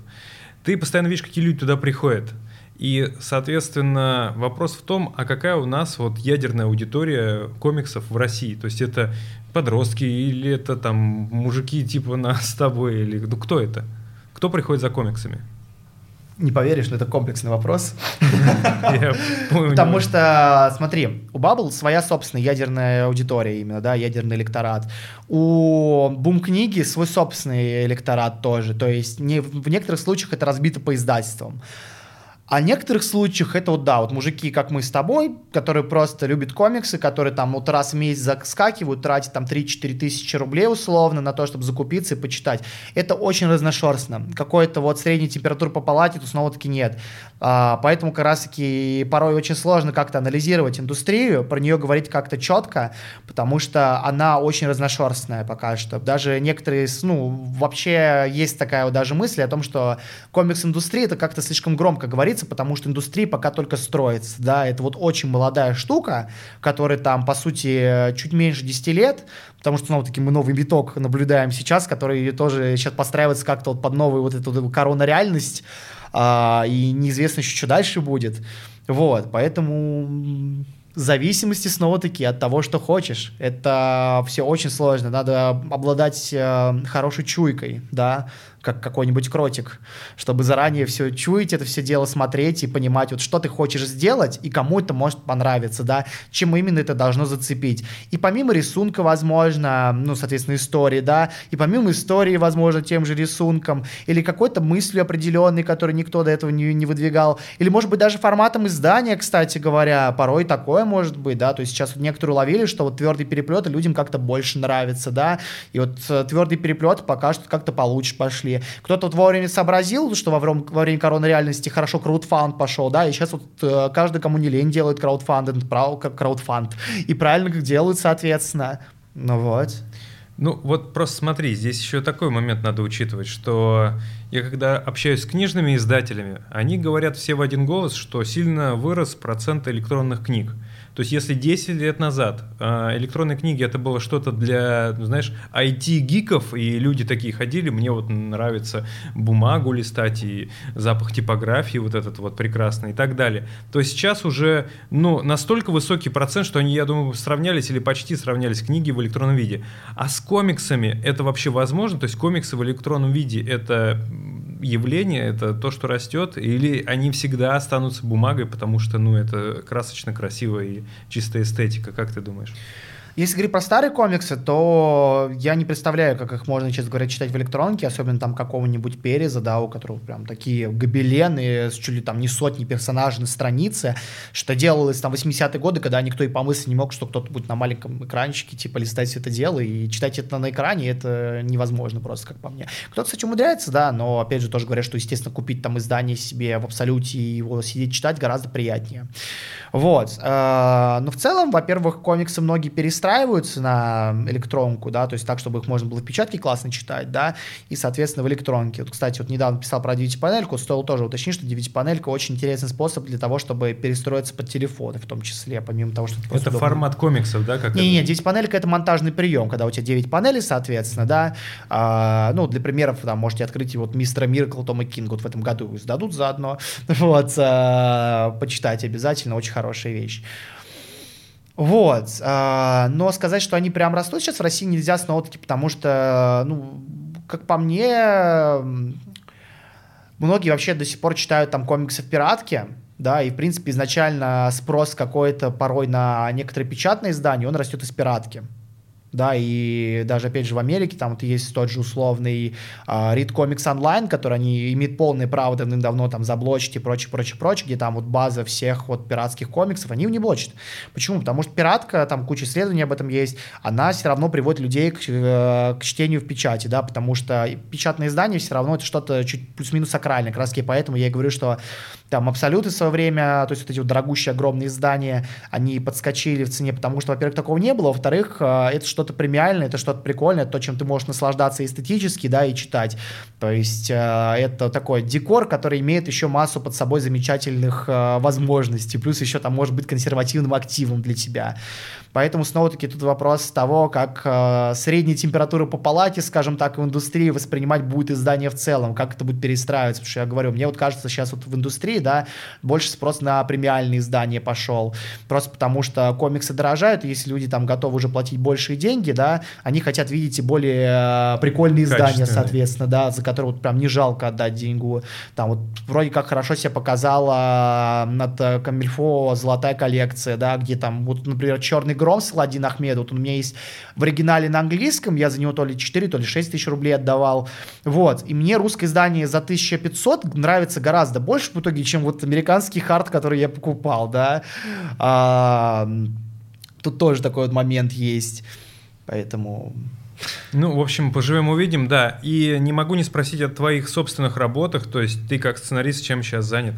ты постоянно видишь, какие люди туда приходят. И, соответственно, вопрос в том, а какая у нас вот ядерная аудитория комиксов в России? То есть это подростки или это там мужики типа нас с тобой, или ну, кто это? Кто приходит за комиксами? Не поверишь, но это комплексный вопрос. [LAUGHS] Потому что, смотри, у Bubble своя собственная ядерная аудитория именно, да, ядерный электорат. У Бум-книги свой собственный электорат тоже. То есть в некоторых случаях это разбито по издательствам. А в некоторых случаях это вот, да, вот мужики, как мы с тобой, которые просто любят комиксы, которые там вот раз в месяц заскакивают, тратят там 3-4 тысячи рублей условно на то, чтобы закупиться и почитать. Это очень разношерстно. Какой-то вот средней температуры по палате тут снова-таки нет. А, поэтому как раз-таки порой очень сложно как-то анализировать индустрию, про нее говорить как-то четко, потому что она очень разношерстная пока что. Даже некоторые, ну, вообще есть такая вот даже мысль о том, что комикс-индустрия это как-то слишком громко говорит, говорится, потому что индустрия пока только строится, да, это вот очень молодая штука, которая там, по сути, чуть меньше 10 лет, потому что, снова-таки, мы новый виток наблюдаем сейчас, который тоже сейчас подстраивается как-то вот под новую вот эту корона-реальность, а, и неизвестно еще, что дальше будет, вот, поэтому зависимости снова-таки от того, что хочешь. Это все очень сложно. Надо обладать э, хорошей чуйкой, да, как какой-нибудь кротик, чтобы заранее все чуять, это все дело смотреть и понимать, вот что ты хочешь сделать и кому это может понравиться, да, чем именно это должно зацепить. И помимо рисунка, возможно, ну, соответственно, истории, да, и помимо истории, возможно, тем же рисунком, или какой-то мыслью определенной, которую никто до этого не, не выдвигал, или, может быть, даже форматом издания, кстати говоря, порой такое может быть, да, то есть сейчас вот некоторые уловили, что вот твердый переплет людям как-то больше нравится, да, и вот э, твердый переплет пока что как-то получше пошли, кто-то вот вовремя сообразил, что во время, во время короны реальности хорошо краудфанд пошел, да, и сейчас вот э, каждый, кому не лень, делает краудфанд, краудфанд, и правильно как делают, соответственно. Ну вот. Ну вот просто смотри, здесь еще такой момент надо учитывать, что я когда общаюсь с книжными издателями, они говорят все в один голос, что сильно вырос процент электронных книг. То есть если 10 лет назад э, электронные книги это было что-то для, знаешь, IT-гиков, и люди такие ходили, мне вот нравится бумагу листать и запах типографии вот этот вот прекрасный и так далее, то сейчас уже, ну, настолько высокий процент, что они, я думаю, сравнялись или почти сравнялись книги в электронном виде. А с комиксами это вообще возможно? То есть комиксы в электронном виде это явление, это то, что растет, или они всегда останутся бумагой, потому что, ну, это красочно, красиво и чистая эстетика, как ты думаешь? Если говорить про старые комиксы, то я не представляю, как их можно, честно говоря, читать в электронке, особенно там какого-нибудь Переза, да, у которого прям такие гобелены с чуть ли там не сотни персонажей на странице, что делалось там 80-е годы, когда никто и помыслить не мог, что кто-то будет на маленьком экранчике, типа, листать все это дело и читать это на экране, это невозможно просто, как по мне. Кто-то, кстати, умудряется, да, но, опять же, тоже говорят, что, естественно, купить там издание себе в абсолюте и его сидеть читать гораздо приятнее. Вот. Э, но в целом, во-первых, комиксы многие перестраиваются на электронку, да, то есть так, чтобы их можно было в печатке классно читать, да, и, соответственно, в электронке. Вот, кстати, вот недавно писал про DVD-панельку, стоило тоже уточнить, что DVD-панелька очень интересный способ для того, чтобы перестроиться под телефоны, в том числе, помимо того, что это Это формат комиксов, да? Как не, не, DVD-панелька это монтажный прием, когда у тебя 9 панелей, соответственно, да, а, ну, для примеров, там, можете открыть вот Мистера Миркл Тома Кинга вот в этом году сдадут заодно, [LAUGHS] вот, а, почитать обязательно, очень хорошая вещь. Вот, а, но сказать, что они прям растут сейчас в России нельзя снова-таки, потому что, ну, как по мне, многие вообще до сих пор читают там комиксы в пиратке, да, и, в принципе, изначально спрос какой-то порой на некоторые печатные издания, он растет из пиратки да, и даже, опять же, в Америке там вот есть тот же условный uh, Read Comics Online, который они имеют полное право давным-давно там заблочить и прочее, прочее, прочее, где там вот база всех вот пиратских комиксов, они не блочат. Почему? Потому что пиратка, там куча исследований об этом есть, она все равно приводит людей к, э, к чтению в печати, да, потому что печатное издание все равно это что-то чуть плюс-минус сакральное, как раз поэтому я и говорю, что там абсолюты в свое время, то есть вот эти вот дорогущие огромные издания, они подскочили в цене, потому что, во-первых, такого не было, во-вторых, э, это что-то премиальное, это что-то прикольное, то, чем ты можешь наслаждаться эстетически, да, и читать. То есть э, это такой декор, который имеет еще массу под собой замечательных э, возможностей, плюс еще там может быть консервативным активом для тебя. Поэтому снова-таки тут вопрос того, как э, средняя температура по палате, скажем так, в индустрии воспринимать будет издание в целом, как это будет перестраиваться. Потому что я говорю, мне вот кажется, сейчас вот в индустрии, да, больше спрос на премиальные издания пошел. Просто потому что комиксы дорожают, и если люди там готовы уже платить большие деньги, деньги, да, они хотят видеть и более э, прикольные издания, соответственно, да, за которые вот прям не жалко отдать деньгу. Там вот вроде как хорошо себя показала над Камильфо золотая коллекция, да, где там, вот, например, Черный гром Саладин Ахмед, вот у меня есть в оригинале на английском, я за него то ли 4, то ли 6 тысяч рублей отдавал, вот, и мне русское издание за 1500 нравится гораздо больше в итоге, чем вот американский хард, который я покупал, да, а, тут тоже такой вот момент есть, поэтому... Ну, в общем, поживем увидим, да. И не могу не спросить о твоих собственных работах, то есть ты как сценарист чем сейчас занят?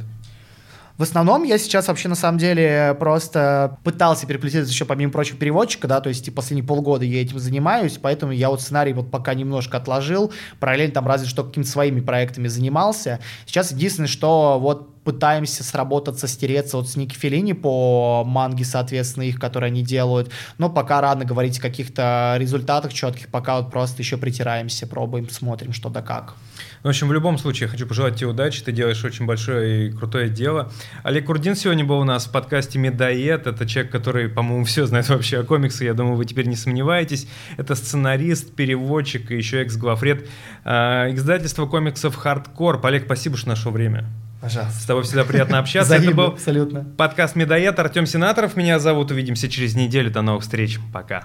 В основном я сейчас вообще на самом деле просто пытался переплетиться еще помимо прочего переводчика, да, то есть типа, последние полгода я этим занимаюсь, поэтому я вот сценарий вот пока немножко отложил, параллельно там разве что какими-то своими проектами занимался. Сейчас единственное, что вот пытаемся сработаться, стереться вот с Ники Филини по манге, соответственно, их, которые они делают. Но пока рано говорить о каких-то результатах четких, пока вот просто еще притираемся, пробуем, смотрим, что да как. В общем, в любом случае, хочу пожелать тебе удачи, ты делаешь очень большое и крутое дело. Олег Курдин сегодня был у нас в подкасте «Медоед». Это человек, который, по-моему, все знает вообще о комиксах, я думаю, вы теперь не сомневаетесь. Это сценарист, переводчик и еще экс-главред э, издательства комиксов «Хардкор». Олег, спасибо, что нашел время. Пожалуйста. С тобой всегда приятно общаться. Это был абсолютно. подкаст «Медоед». Артем Сенаторов меня зовут. Увидимся через неделю. До новых встреч. Пока.